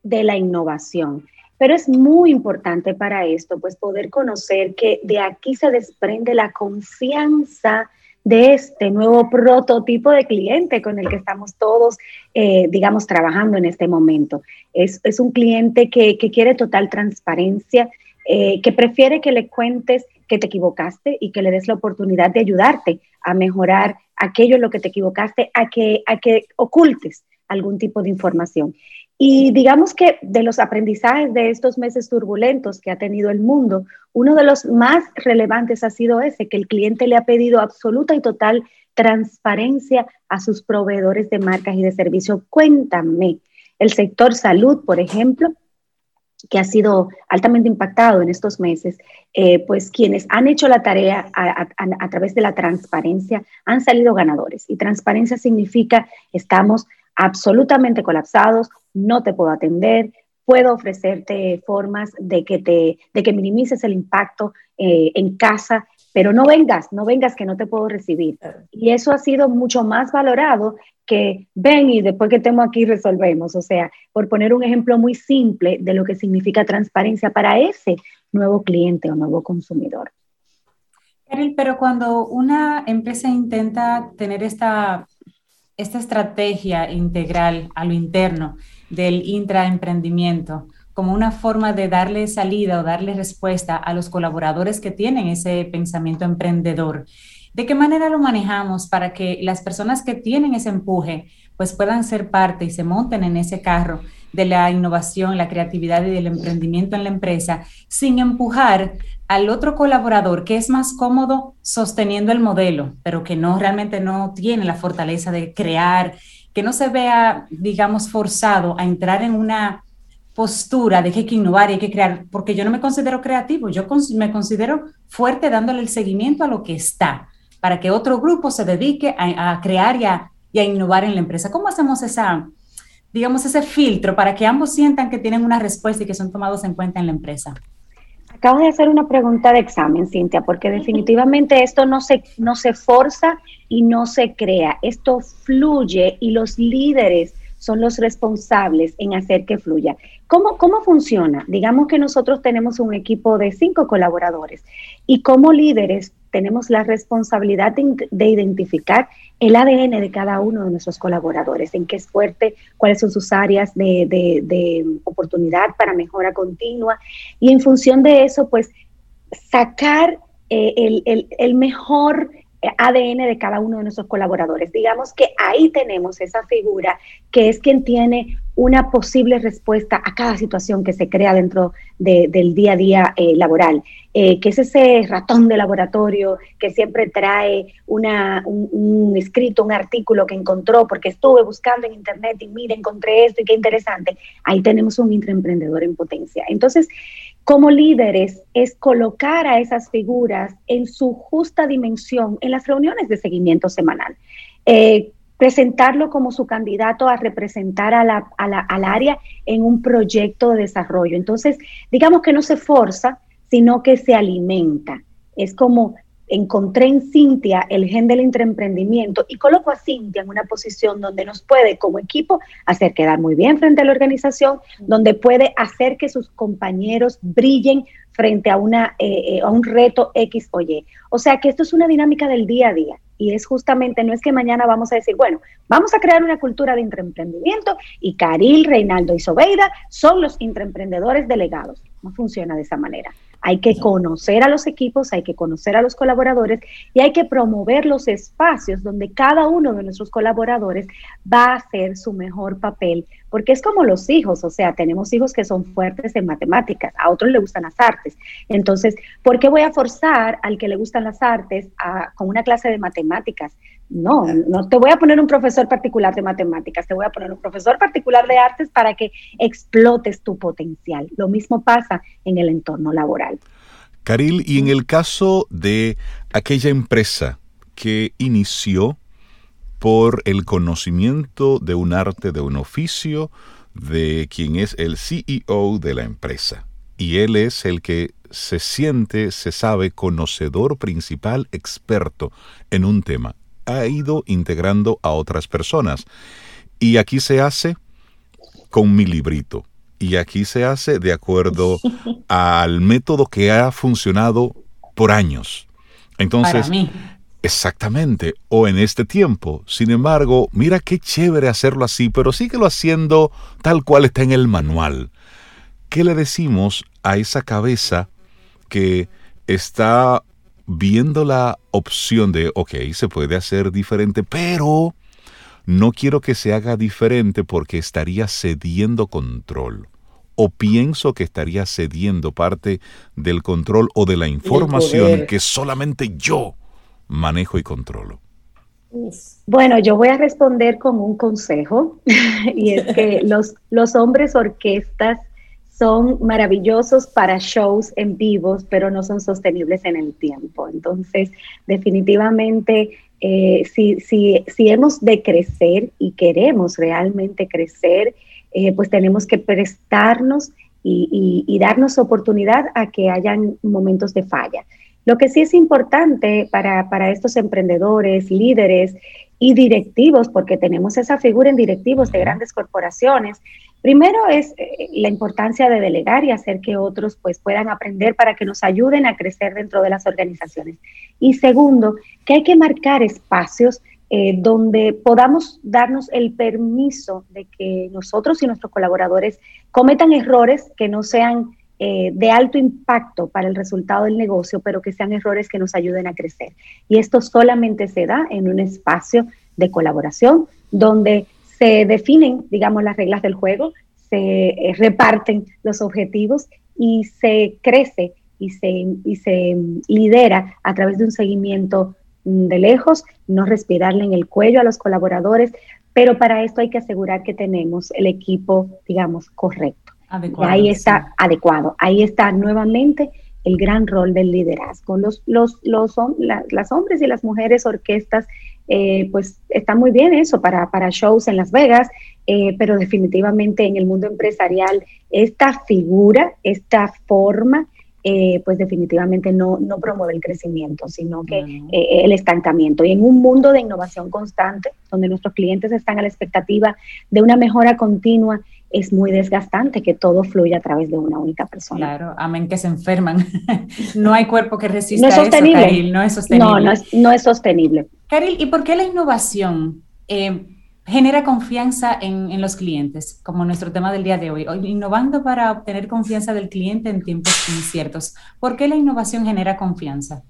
de la innovación. Pero es muy importante para esto, pues poder conocer que de aquí se desprende la confianza de este nuevo prototipo de cliente con el que estamos todos, eh, digamos, trabajando en este momento. Es, un cliente que, que quiere total transparencia, eh, que prefiere que le cuentes que te equivocaste y que le des la oportunidad de ayudarte a mejorar aquello en lo que te equivocaste, a que, a que ocultes algún tipo de información. Y digamos que de los aprendizajes de estos meses turbulentos que ha tenido el mundo, uno de los más relevantes ha sido ese, que el cliente le ha pedido absoluta y total transparencia a sus proveedores de marcas y de servicios. Cuéntame, el sector salud, por ejemplo, que ha sido altamente impactado en estos meses, eh, pues quienes han hecho la tarea a, través de la transparencia han salido ganadores. Y transparencia significa estamos absolutamente colapsados, no te puedo atender, puedo ofrecerte formas de que, te, de que minimices el impacto eh, en casa, pero no vengas, no vengas que no te puedo recibir. Y eso ha sido mucho más valorado que ven y después que estemos aquí resolvemos. O sea, por poner un ejemplo muy simple de lo que significa transparencia para ese nuevo cliente o nuevo consumidor. Carol, pero cuando una empresa intenta tener esta, esta estrategia integral a lo interno del intraemprendimiento, como una forma de darle salida o darle respuesta a los colaboradores que tienen ese pensamiento emprendedor, ¿De qué manera lo manejamos para que las personas que tienen ese empuje pues puedan ser parte y se monten en ese carro de la innovación, la creatividad y del emprendimiento en la empresa sin empujar al otro colaborador que es más cómodo sosteniendo el modelo, pero que no realmente no tiene la fortaleza de crear, que no se vea, digamos, forzado a entrar en una postura de que hay que innovar y hay que crear, porque yo no me considero creativo, yo me considero fuerte dándole el seguimiento a lo que está para que otro grupo se dedique a, crear y a, innovar en la empresa. ¿Cómo hacemos esa, digamos, ese filtro para que ambos sientan que tienen una respuesta y que son tomados en cuenta en la empresa? Acabo de hacer una pregunta de examen, Cintia, porque definitivamente esto no se, no se forza y no se crea. Esto fluye y los líderes son los responsables en hacer que fluya. ¿Cómo, ¿Cómo funciona? Digamos que nosotros tenemos un equipo de cinco colaboradores y como líderes tenemos la responsabilidad de, identificar el ADN de cada uno de nuestros colaboradores, en qué es fuerte, cuáles son sus áreas de, oportunidad para mejora continua y en función de eso, pues sacar eh, el, mejor ADN de cada uno de nuestros colaboradores. Digamos que ahí tenemos esa figura que es quien tiene una posible respuesta a cada situación que se crea dentro del día a día eh, laboral, eh, que es ese ratón de laboratorio que siempre trae una, un, escrito, un artículo que encontró porque estuve buscando en internet y mire, encontré esto y qué interesante. Ahí tenemos un intraemprendedor en potencia. Entonces, como líderes es colocar a esas figuras en su justa dimensión en las reuniones de seguimiento semanal. Eh, presentarlo como su candidato a representar al área en un proyecto de desarrollo. Entonces, digamos que no se forza, sino que se alimenta. Es como encontré en Cintia el gen del intraemprendimiento y coloco a Cintia en una posición donde nos puede como equipo hacer quedar muy bien frente a la organización, donde puede hacer que sus compañeros brillen frente a, una, eh, eh, a un reto X o Y. O sea que esto es una dinámica del día a día. y es justamente, no es que mañana vamos a decir, bueno, vamos a crear una cultura de intraemprendimiento y Caril, Reinaldo y Sobeida son los intraemprendedores delegados. No funciona de esa manera. Hay que conocer a los equipos, hay que conocer a los colaboradores y hay que promover los espacios donde cada uno de nuestros colaboradores va a hacer su mejor papel, porque es como los hijos, o sea, tenemos hijos que son fuertes en matemáticas, a otros le gustan las artes. Entonces, ¿por qué voy a forzar al que le gustan las artes a, con una clase de matemáticas? No, no te voy a poner un profesor particular de matemáticas, te voy a poner un profesor particular de artes para que explotes tu potencial. Lo mismo pasa en el entorno laboral. Caril, y en el caso de aquella empresa que inició por el conocimiento de un arte, de un oficio, de quien es el CEO de la empresa. Y él es el que se siente, se sabe, conocedor principal, experto en un tema ha ido integrando a otras personas. Y aquí se hace con mi librito. Y aquí se hace de acuerdo [LAUGHS] al método que ha funcionado por años. Entonces, exactamente, o en este tiempo. Sin embargo, mira qué chévere hacerlo así, pero síguelo haciendo tal cual está en el manual. ¿Qué le decimos a esa cabeza que está viendo la opción de, ok, se puede hacer diferente, pero no quiero que se haga diferente porque estaría cediendo control. O pienso que estaría cediendo parte del control o de la información que solamente yo manejo y controlo. Bueno, yo voy a responder con un consejo [LAUGHS] y es que [LAUGHS] los, los hombres orquestas son maravillosos para shows en vivos, pero no son sostenibles en el tiempo. Entonces, definitivamente, eh, si, si, si, hemos de crecer y queremos realmente crecer, eh, pues tenemos que prestarnos y, y, darnos oportunidad a que hayan momentos de falla. Lo que sí es importante para, para estos emprendedores, líderes y directivos, porque tenemos esa figura en directivos de grandes corporaciones, Primero es eh, la importancia de delegar y hacer que otros pues puedan aprender para que nos ayuden a crecer dentro de las organizaciones. Y segundo, que hay que marcar espacios eh, donde podamos darnos el permiso de que nosotros y nuestros colaboradores cometan errores que no sean eh, de alto impacto para el resultado del negocio, pero que sean errores que nos ayuden a crecer. Y esto solamente se da en un espacio de colaboración donde se definen, digamos, las reglas del juego, se eh, reparten los objetivos y se crece y se, y se lidera a través de un seguimiento mm, de lejos, no respirarle en el cuello a los colaboradores, pero para esto hay que asegurar que tenemos el equipo, digamos, correcto. Adecuado, ahí está adecuado. Ahí está nuevamente el gran rol del liderazgo. Los, los, los, las hombres y las mujeres orquestas eh, pues está muy bien eso para, para shows en Las Vegas, eh, pero definitivamente en el mundo empresarial esta figura, esta forma, eh, pues definitivamente no, no promueve el crecimiento, sino que el estancamiento. Y en un mundo de innovación constante, donde nuestros clientes están a la expectativa de una mejora continua, es muy desgastante que todo fluya a través de una única persona. Claro, amén que se enferman. [LAUGHS] no hay cuerpo que resista no es sostenible. eso, no es sostenible. No, no es, no es sostenible. Caril, ¿y por qué la innovación eh, genera confianza en, los clientes, como nuestro tema del día de hoy? Innovando para obtener confianza del cliente en tiempos inciertos. ¿Por qué la innovación genera confianza?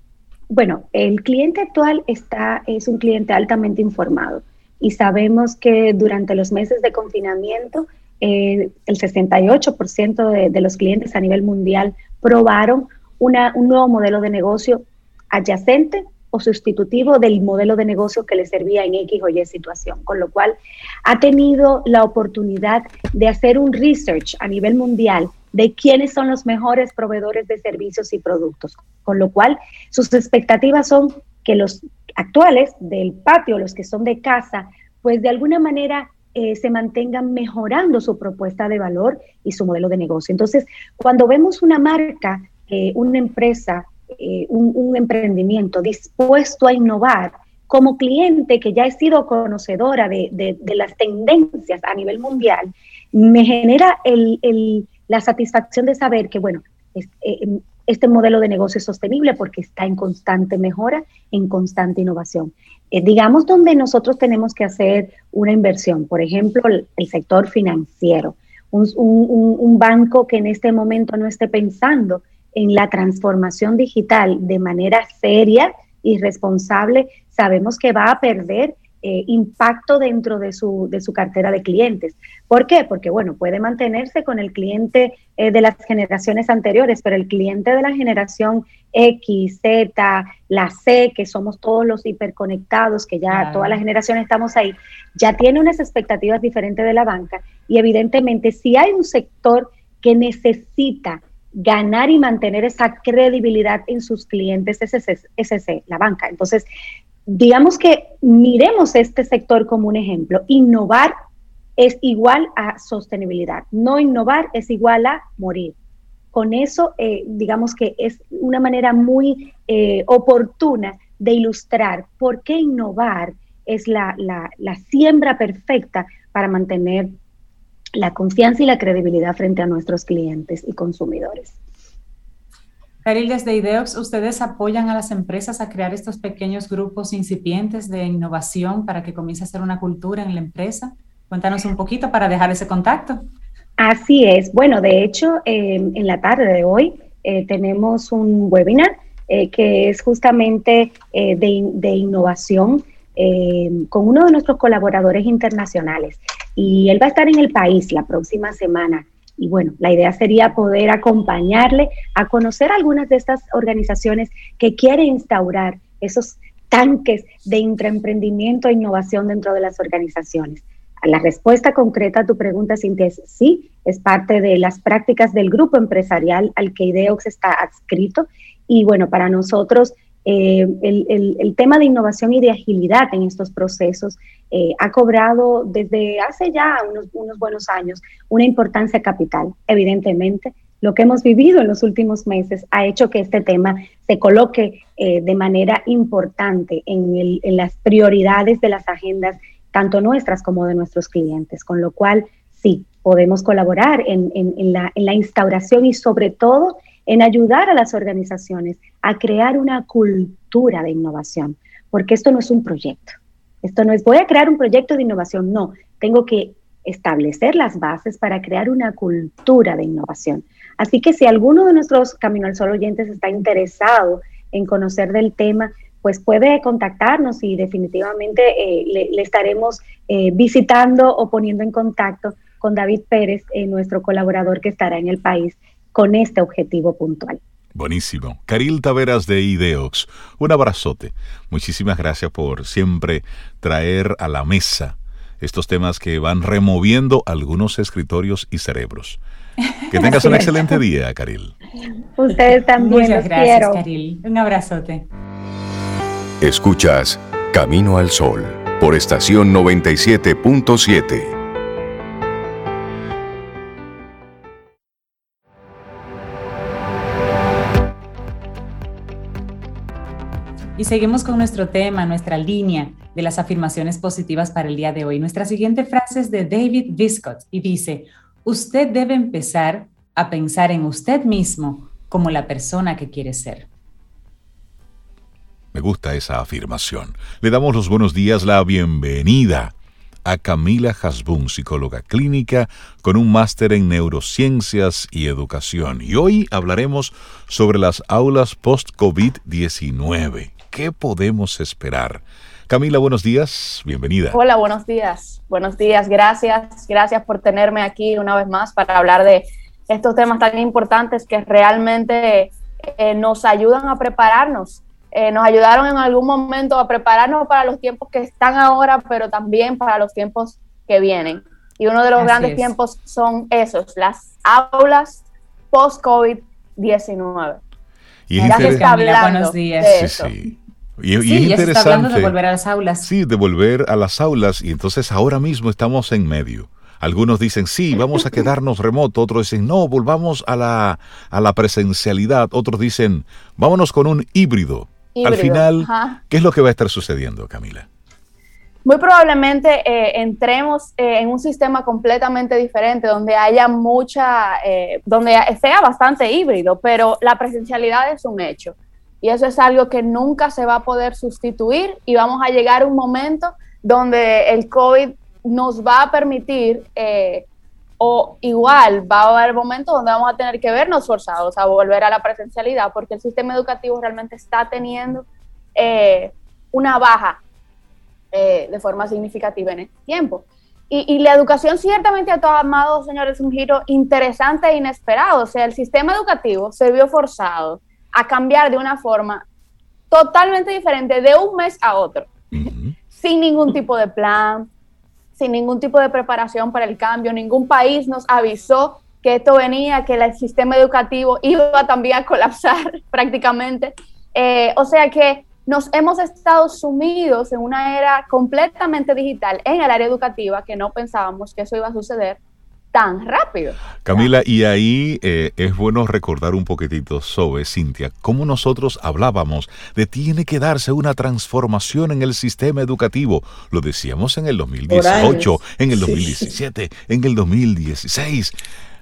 Bueno, el cliente actual está, es un cliente altamente informado y sabemos que durante los meses de confinamiento eh, el 68% de, de, los clientes a nivel mundial probaron una, un nuevo modelo de negocio adyacente o sustitutivo del modelo de negocio que le servía en X o Y situación, con lo cual ha tenido la oportunidad de hacer un research a nivel mundial de quiénes son los mejores proveedores de servicios y productos, con lo cual sus expectativas son que los actuales del patio, los que son de casa, pues de alguna manera eh, se mantengan mejorando su propuesta de valor y su modelo de negocio. Entonces, cuando vemos una marca, eh, una empresa eh, un, emprendimiento dispuesto a innovar, como cliente que ya he sido conocedora de, las tendencias a nivel mundial, me genera la satisfacción de saber que, bueno, eh, este modelo de negocio es sostenible porque está en constante mejora, en constante innovación. Eh, digamos donde nosotros tenemos que hacer una inversión, por ejemplo, el, sector financiero, un, banco que en este momento no esté pensando en la transformación digital de manera seria y responsable, sabemos que va a perder eh, impacto dentro de su, de su cartera de clientes. ¿Por qué? Porque, bueno, puede mantenerse con el cliente eh, de las generaciones anteriores, pero el cliente de la generación X, Z, la C, que somos todos los hiperconectados, que ya toda la generación estamos ahí, ya tiene unas expectativas diferentes de la banca y evidentemente si hay un sector que necesita ganar y mantener esa credibilidad en sus clientes, ese es la banca. Entonces, digamos que miremos este sector como un ejemplo. Innovar es igual a sostenibilidad. No innovar es igual a morir. Con eso, eh, digamos que es una manera muy eh, oportuna de ilustrar por qué innovar es la, la siembra perfecta para mantener la confianza y la credibilidad frente a nuestros clientes y consumidores. Caril, desde IDEOX, ¿ustedes apoyan a las empresas a crear estos pequeños grupos incipientes de innovación para que comience a ser una cultura en la empresa? Cuéntanos un poquito para dejar ese contacto. Así es. Bueno, de hecho, em, en la tarde de hoy eh, tenemos un webinar eh, que es justamente eh, de, innovación em, con uno de nuestros colaboradores internacionales. Y él va a estar en el país la próxima semana. Y bueno, la idea sería poder acompañarle a conocer algunas de estas organizaciones que quieren instaurar esos tanques de intraemprendimiento e innovación dentro de las organizaciones. La respuesta concreta a tu pregunta, Cintia, es sí, es parte de las prácticas del grupo empresarial al que IDEOX está adscrito. Y bueno, para nosotros eh, el, tema de innovación y de agilidad en estos procesos eh, ha cobrado desde hace ya unos, buenos años una importancia capital. Evidentemente, lo que hemos vivido en los últimos meses ha hecho que este tema se coloque eh, de manera importante en, las prioridades de las agendas, tanto nuestras como de nuestros clientes, con lo cual sí, podemos colaborar en, la, en la instauración y sobre todo en ayudar a las organizaciones a crear una cultura de innovación, porque esto no es un proyecto. Esto no es voy a crear un proyecto de innovación, no, tengo que establecer las bases para crear una cultura de innovación. Así que si alguno de nuestros Camino al Sol oyentes está interesado en conocer del tema, pues puede contactarnos y definitivamente eh, le, estaremos eh, visitando o poniendo en contacto con David Pérez, eh, nuestro colaborador que estará en el país con este objetivo puntual. Buenísimo. Caril Taveras de Ideox, un abrazote. Muchísimas gracias por siempre traer a la mesa estos temas que van removiendo algunos escritorios y cerebros. Que tengas [LAUGHS] un excelente día, Caril. Ustedes también. Muchas gracias, Caril. Un abrazote. Escuchas Camino al Sol por estación 97.7. Y seguimos con nuestro tema, nuestra línea de las afirmaciones positivas para el día de hoy. Nuestra siguiente frase es de David Viscott y dice, usted debe empezar a pensar en usted mismo como la persona que quiere ser. Me gusta esa afirmación. Le damos los buenos días, la bienvenida a Camila Hasbun, psicóloga clínica con un máster en neurociencias y educación. Y hoy hablaremos sobre las aulas post-COVID-19. ¿Qué podemos esperar? Camila, buenos días, bienvenida. Hola, buenos días. Buenos días, gracias. Gracias por tenerme aquí una vez más para hablar de estos temas tan importantes que realmente eh, nos ayudan a prepararnos. Eh, nos ayudaron en algún momento a prepararnos para los tiempos que están ahora, pero también para los tiempos que vienen. Y uno de los grandes tiempos son esos, las aulas post-COVID-19. Y Gracias, Camila, buenos días. Sí, sí. Y, es interesante. de volver a las aulas. Sí, de volver a las aulas. Y entonces ahora mismo estamos en medio. Algunos dicen, sí, vamos a quedarnos remoto. Otros dicen, no, volvamos a la, a la presencialidad. Otros dicen, vámonos con un híbrido. Al final, ¿qué es lo que va a estar sucediendo, Camila? muy probablemente eh, entremos eh, en un sistema completamente diferente, donde haya mucha, eh, donde sea bastante híbrido, pero la presencialidad es un hecho. Y eso es algo que nunca se va a poder sustituir y vamos a llegar a un momento donde el COVID nos va a permitir, o igual va a haber momentos donde vamos a tener que vernos forzados a volver a la presencialidad, porque el sistema educativo realmente está teniendo una baja eh, de forma significativa en este tiempo. Y, la educación ciertamente ha tomado, señores, un giro interesante e inesperado. O sea, el sistema educativo se vio forzado a cambiar de una forma totalmente diferente de un mes a otro, sin ningún tipo de plan, sin ningún tipo de preparación para el cambio. Ningún país nos avisó que esto venía, que el sistema educativo [LAUGHS] iba también a colapsar [LAUGHS] prácticamente. Eh, o sea que nos hemos estado sumidos en una era completamente digital en el área educativa que no pensábamos que eso iba a suceder tan rápido. Camila, y ahí eh, es bueno recordar un poquitito sobre Cintia, cómo nosotros hablábamos de tiene que darse una transformación en el sistema educativo. Lo decíamos en el 2018, en el 2017, en el 2016,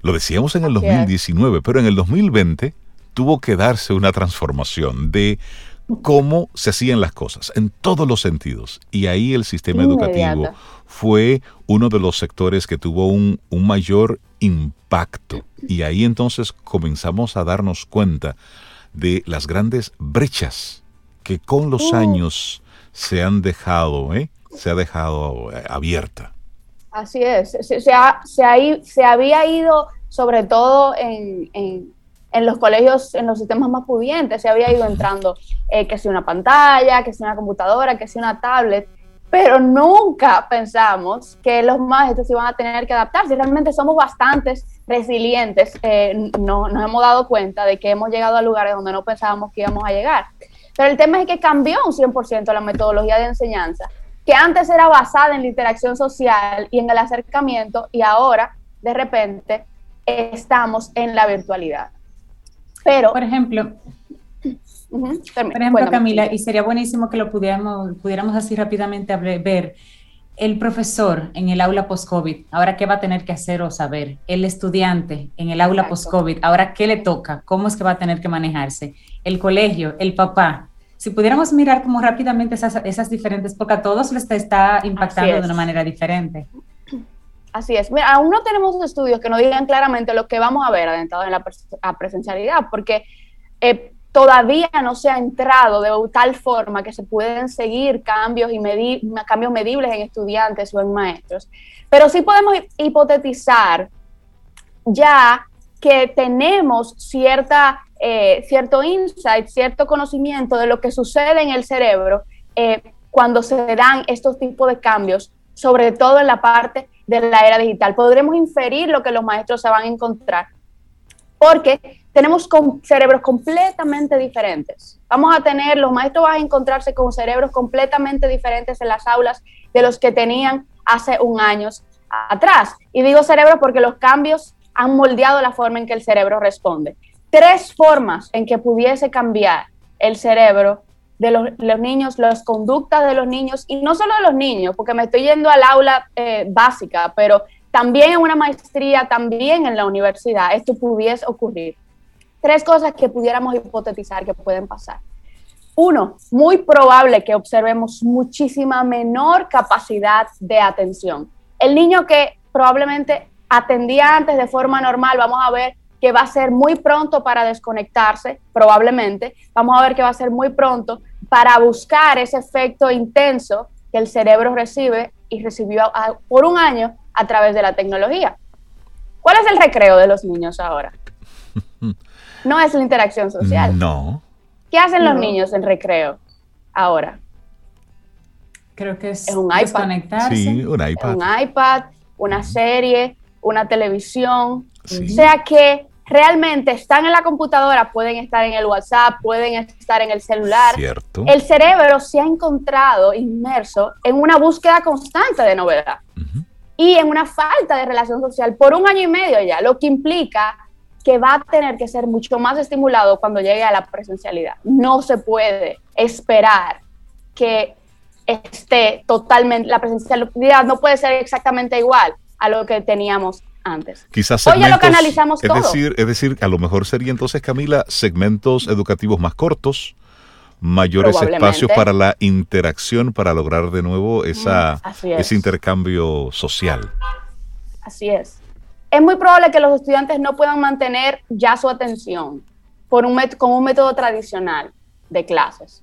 lo decíamos en el 2019, pero en el 2020 tuvo que darse una transformación de cómo se hacían las cosas, en todos los sentidos. Y ahí el sistema educativo fue uno de los sectores que tuvo un, mayor impacto. Y ahí entonces comenzamos a darnos cuenta de las grandes brechas que con los uh. años se han dejado, ¿eh? se ha dejado eh, abierta. Así es, se, se, había ido sobre todo en, en los colegios, en los sistemas más pudientes, se había ido entrando eh, que sea una pantalla, que sea una computadora, que sea una tablet, pero nunca pensamos que los maestros iban a tener que adaptarse. Realmente somos bastantes resilientes, eh, no, nos hemos dado cuenta de que hemos llegado a lugares donde no pensábamos que íbamos a llegar. Pero el tema es que cambió un 100% la metodología de enseñanza, que antes era basada en la interacción social y en el acercamiento, y ahora, de repente, estamos en la virtualidad. Pero, por ejemplo, por ejemplo, Camila, y sería buenísimo que lo pudiéramos, pudiéramos así rápidamente ver el profesor en el aula post-COVID, ahora qué va a tener que hacer o saber, el estudiante en el aula post-COVID, ahora qué le toca, cómo es que va a tener que manejarse, el colegio, el papá. Si pudiéramos mirar como rápidamente esas, esas diferentes, porque a todos les está impactando de una manera diferente. Así es. Mira, aún no tenemos estudios que nos digan claramente lo que vamos a ver adentrado en la presencialidad, porque eh, todavía no se ha entrado de tal forma que se pueden seguir cambios, y cambios medibles en estudiantes o en maestros. Pero sí podemos hipotetizar ya que tenemos cierta, eh, cierto insight, cierto conocimiento de lo que sucede en el cerebro eh, cuando se dan estos tipos de cambios, sobre todo en la parte de la era digital. Podremos inferir lo que los maestros se van a encontrar, porque tenemos cerebros completamente diferentes. Vamos a tener, los maestros van a encontrarse con cerebros completamente diferentes en las aulas de los que tenían hace un año atrás. Y digo cerebro porque los cambios han moldeado la forma en que el cerebro responde. Tres formas en que pudiese cambiar el cerebro de los, niños, las conductas de los niños, y no solo de los niños, porque me estoy yendo al aula eh, básica, pero también en una maestría, también en la universidad, esto pudiese ocurrir. Tres cosas que pudiéramos hipotetizar que pueden pasar. Uno, muy probable que observemos muchísima menor capacidad de atención. El niño que probablemente atendía antes de forma normal, vamos a ver que va a ser muy pronto para desconectarse, probablemente. Vamos a ver que va a ser muy pronto para buscar ese efecto intenso que el cerebro recibe y recibió por un año a través de la tecnología. ¿Cuál es el recreo de los niños ahora? [LAUGHS] No es la interacción social. No. ¿Qué hacen los niños en recreo ahora? Creo que es, un iPad. Sí, un iPad. Un iPad, una serie, una televisión. O sea que realmente están en la computadora, pueden estar en el WhatsApp, pueden estar en el celular. Cierto. El cerebro se ha encontrado inmerso en una búsqueda constante de novedad y en una falta de relación social por un año y medio ya, lo que implica que va a tener que ser mucho más estimulado cuando llegue a la presencialidad. No se puede esperar que esté totalmente, la presencialidad no puede ser exactamente igual a lo que teníamos antes. Quizás Hoy ya lo canalizamos es todo. Decir, es decir, a lo mejor sería entonces, Camila, segmentos educativos más cortos, mayores espacios para la interacción, para lograr de nuevo esa, es. ese intercambio social. Así es. Es muy probable que los estudiantes no puedan mantener ya su atención por un con un método tradicional de clases.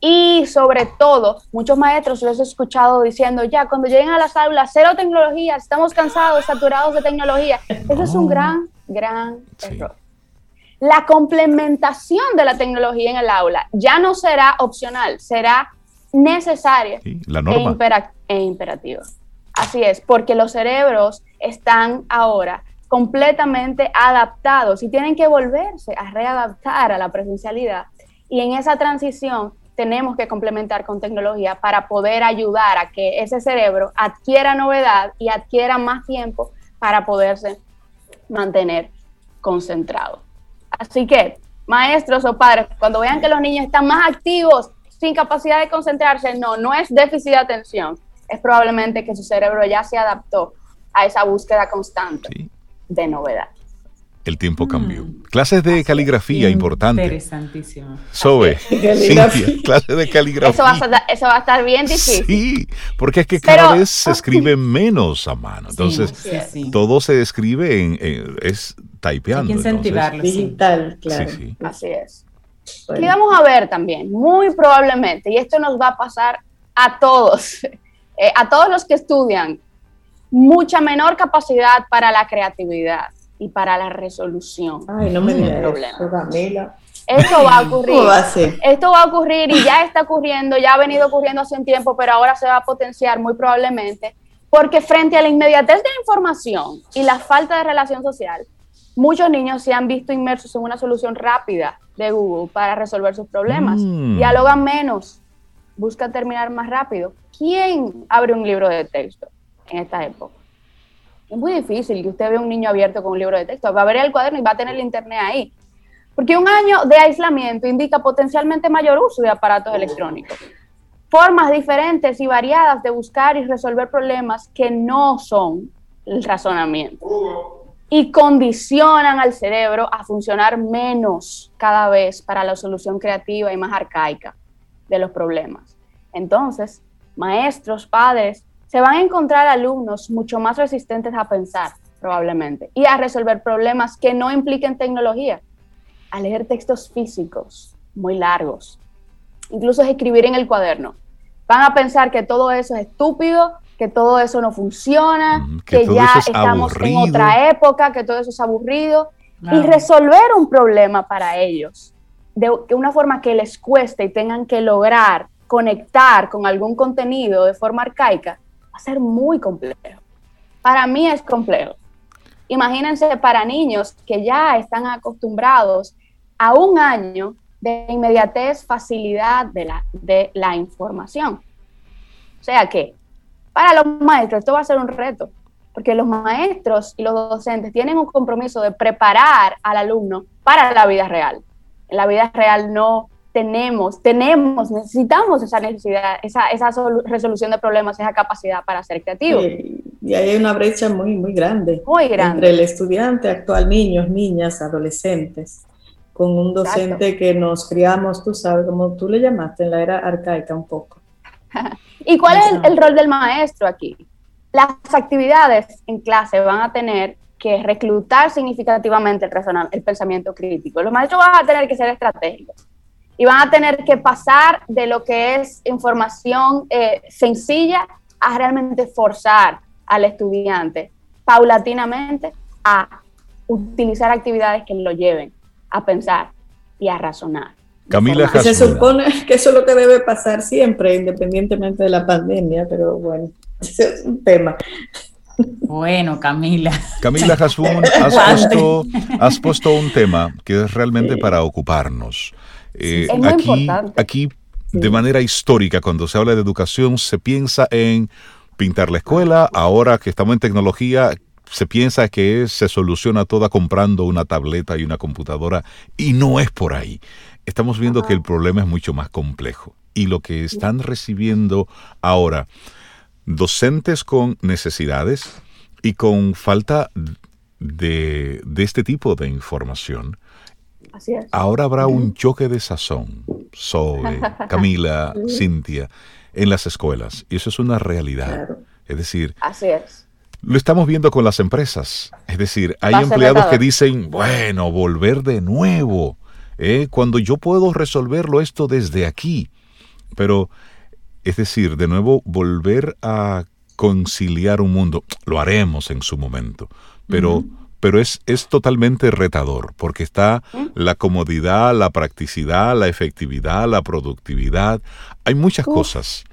Y sobre todo, muchos maestros los he escuchado diciendo, ya, cuando lleguen a las aulas, cero tecnología, estamos cansados, saturados de tecnología. Eso es un gran, gran Sí. error. La complementación de la tecnología en el aula ya no será opcional, será necesaria ¿sí? La e, impera- e imperativo. Así es, porque los cerebros están ahora completamente adaptados y tienen que volverse a readaptar a la presencialidad. Y en esa transición tenemos que complementar con tecnología para poder ayudar a que ese cerebro adquiera novedad y adquiera más tiempo para poderse mantener concentrado. Así que, maestros o padres, cuando vean que los niños están más activos, sin capacidad de concentrarse, no, no es déficit de atención, es probablemente que su cerebro ya se adaptó a esa búsqueda constante Sí, de novedad. el tiempo cambió. Clases de caligrafía, importante. Interesantísimo. Sobe. [LAUGHS] Cintia, clases de caligrafía. Eso va, a estar, eso va a estar bien difícil. Sí, porque es que cada Pero- vez se [LAUGHS] escribe menos a mano. Entonces, sí, sí. todo se escribe en, en- es typeando. Hay que entonces- incentivarlo. sí. Digital, claro. Sí, sí. Así es. Bueno. Y vamos a ver también, muy probablemente, y esto nos va a pasar a todos, [LAUGHS] eh, a todos los que estudian, mucha menor capacidad para la creatividad y para la resolución. Ay, no me del digas problema. eso, Camila. Esto va a [LAUGHS] ocurrir. ¿Cómo va a ser? Esto va a ocurrir y ya está ocurriendo, ya ha venido ocurriendo hace un tiempo, pero ahora se va a potenciar muy probablemente, porque frente a la inmediatez de la información y la falta de relación social, muchos niños se han visto inmersos en una solución rápida de Google para resolver sus problemas. Mm. Dialogan menos, buscan terminar más rápido. ¿Quién abre un libro de texto en esta época? Es muy difícil que usted vea un niño abierto con un libro de texto. Va a abrir el cuaderno y va a tener el internet ahí. Porque un año de aislamiento indica potencialmente mayor uso de aparatos electrónicos. Formas diferentes y variadas de buscar y resolver problemas que no son el razonamiento. Y condicionan al cerebro a funcionar menos cada vez para la solución creativa y más arcaica de los problemas. Entonces, maestros, padres, se van a encontrar alumnos mucho más resistentes a pensar, probablemente, y a resolver problemas que no impliquen tecnología, a leer textos físicos muy largos, incluso escribir en el cuaderno. Van a pensar que todo eso es estúpido, que todo eso no funciona, Mm, que que, todo ya eso es estamos aburrido. en otra época, que todo eso es aburrido. Y resolver un problema para ellos de de una forma que les cueste y tengan que lograr conectar con algún contenido de forma arcaica, va a ser muy complejo. Para mí es complejo. Imagínense para niños que ya están acostumbrados a un año de inmediatez, facilidad de la, de la información. O sea que para los maestros esto va a ser un reto, porque los maestros y los docentes tienen un compromiso de preparar al alumno para la vida real. En la vida real no tenemos, tenemos, necesitamos esa necesidad, esa, esa solu- resolución de problemas, esa capacidad para ser creativo. Y, y ahí hay una brecha muy, muy grande. Muy grande. Entre el estudiante actual, niños, niñas, adolescentes, con un docente que nos criamos, tú sabes, como tú le llamaste, en la era arcaica un poco. ¿Y cuál es el, el rol del maestro aquí? Las actividades en clase van a tener que reclutar significativamente el, el pensamiento crítico. Los maestros van a tener que ser estratégicos y van a tener que pasar de lo que es información eh, sencilla a realmente forzar al estudiante paulatinamente a utilizar actividades que lo lleven a pensar y a razonar. Camila se supone que eso es lo que debe pasar siempre, independientemente de la pandemia, pero bueno, ese es un tema. Bueno, Camila. Camila [LAUGHS] Hasbun, has puesto, has puesto un tema que es realmente para ocuparnos. Eh, Es muy aquí, importante. aquí, de manera histórica, cuando se habla de educación, se piensa en pintar la escuela. Ahora que estamos en tecnología, se piensa que se soluciona toda comprando una tableta y una computadora. Y no es por ahí. Estamos viendo que el problema es mucho más complejo. y lo que están recibiendo ahora docentes con necesidades y con falta de, de este tipo de información. Así es. Ahora habrá un choque de sazón, Zoe, [LAUGHS] Camila, Cintia, en las escuelas. Y eso es una realidad. Claro. Es decir, Así es. lo estamos viendo con las empresas. Es decir, hay empleados que dicen, bueno, volver de nuevo, ¿eh? cuando yo puedo resolverlo esto desde aquí. Pero, es decir, de nuevo, volver a conciliar un mundo, lo haremos en su momento, pero, pero es, es totalmente retador, porque está la comodidad, la practicidad, la efectividad, la productividad. Hay muchas cosas.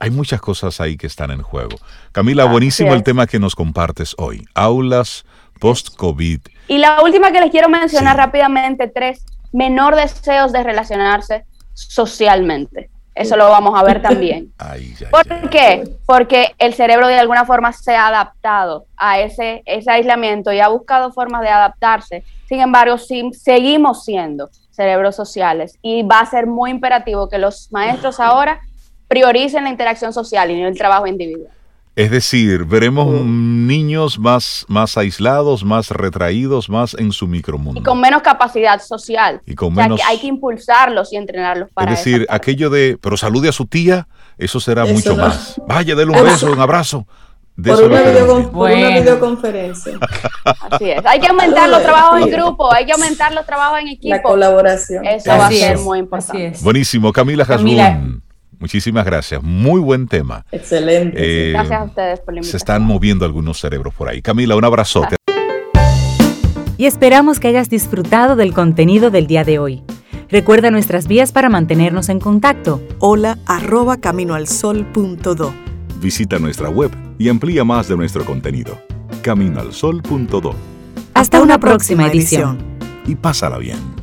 Hay muchas cosas ahí que están en juego. Camila, buenísimo el tema que nos compartes hoy. Aulas post-COVID. Y la última que les quiero mencionar Sí. rápidamente, tres, menor deseos de relacionarse socialmente. Eso lo vamos a ver [LAUGHS] también. Ay, ¿Por qué? Porque el cerebro de alguna forma se ha adaptado a ese, ese aislamiento y ha buscado formas de adaptarse. Sin embargo, seguimos siendo cerebros sociales y va a ser muy imperativo que los maestros [LAUGHS] ahora prioricen la interacción social y no el trabajo individual. Es decir, veremos niños más, más aislados, más retraídos, más en su micromundo. Y con menos capacidad social. Y con O sea, menos- que hay que impulsarlos y entrenarlos Es para decir, esa parte. aquello de, pero salude a su tía, eso será Eso mucho no. más. Vaya, dele un Eso- beso, un abrazo. De Por eso una, es videocon- por videoconferencia. [LAUGHS] Así es. Hay que aumentar los trabajos en Sí. grupo, hay que aumentar los trabajos en La equipo. colaboración. Eso va a ser es, muy importante. es. Buenísimo, Camila. Camila. Muchísimas gracias. Muy buen tema. Excelente. Eh, Gracias a ustedes por la se invitación. están moviendo algunos cerebros por ahí. Camila, un abrazote. y esperamos que hayas disfrutado del contenido del día de hoy. Recuerda nuestras vías para mantenernos en contacto. Hola arroba caminoalsol.do. Visita nuestra web y amplía más de nuestro contenido. Caminoalsol.do Hasta una próxima edición. y pásala bien.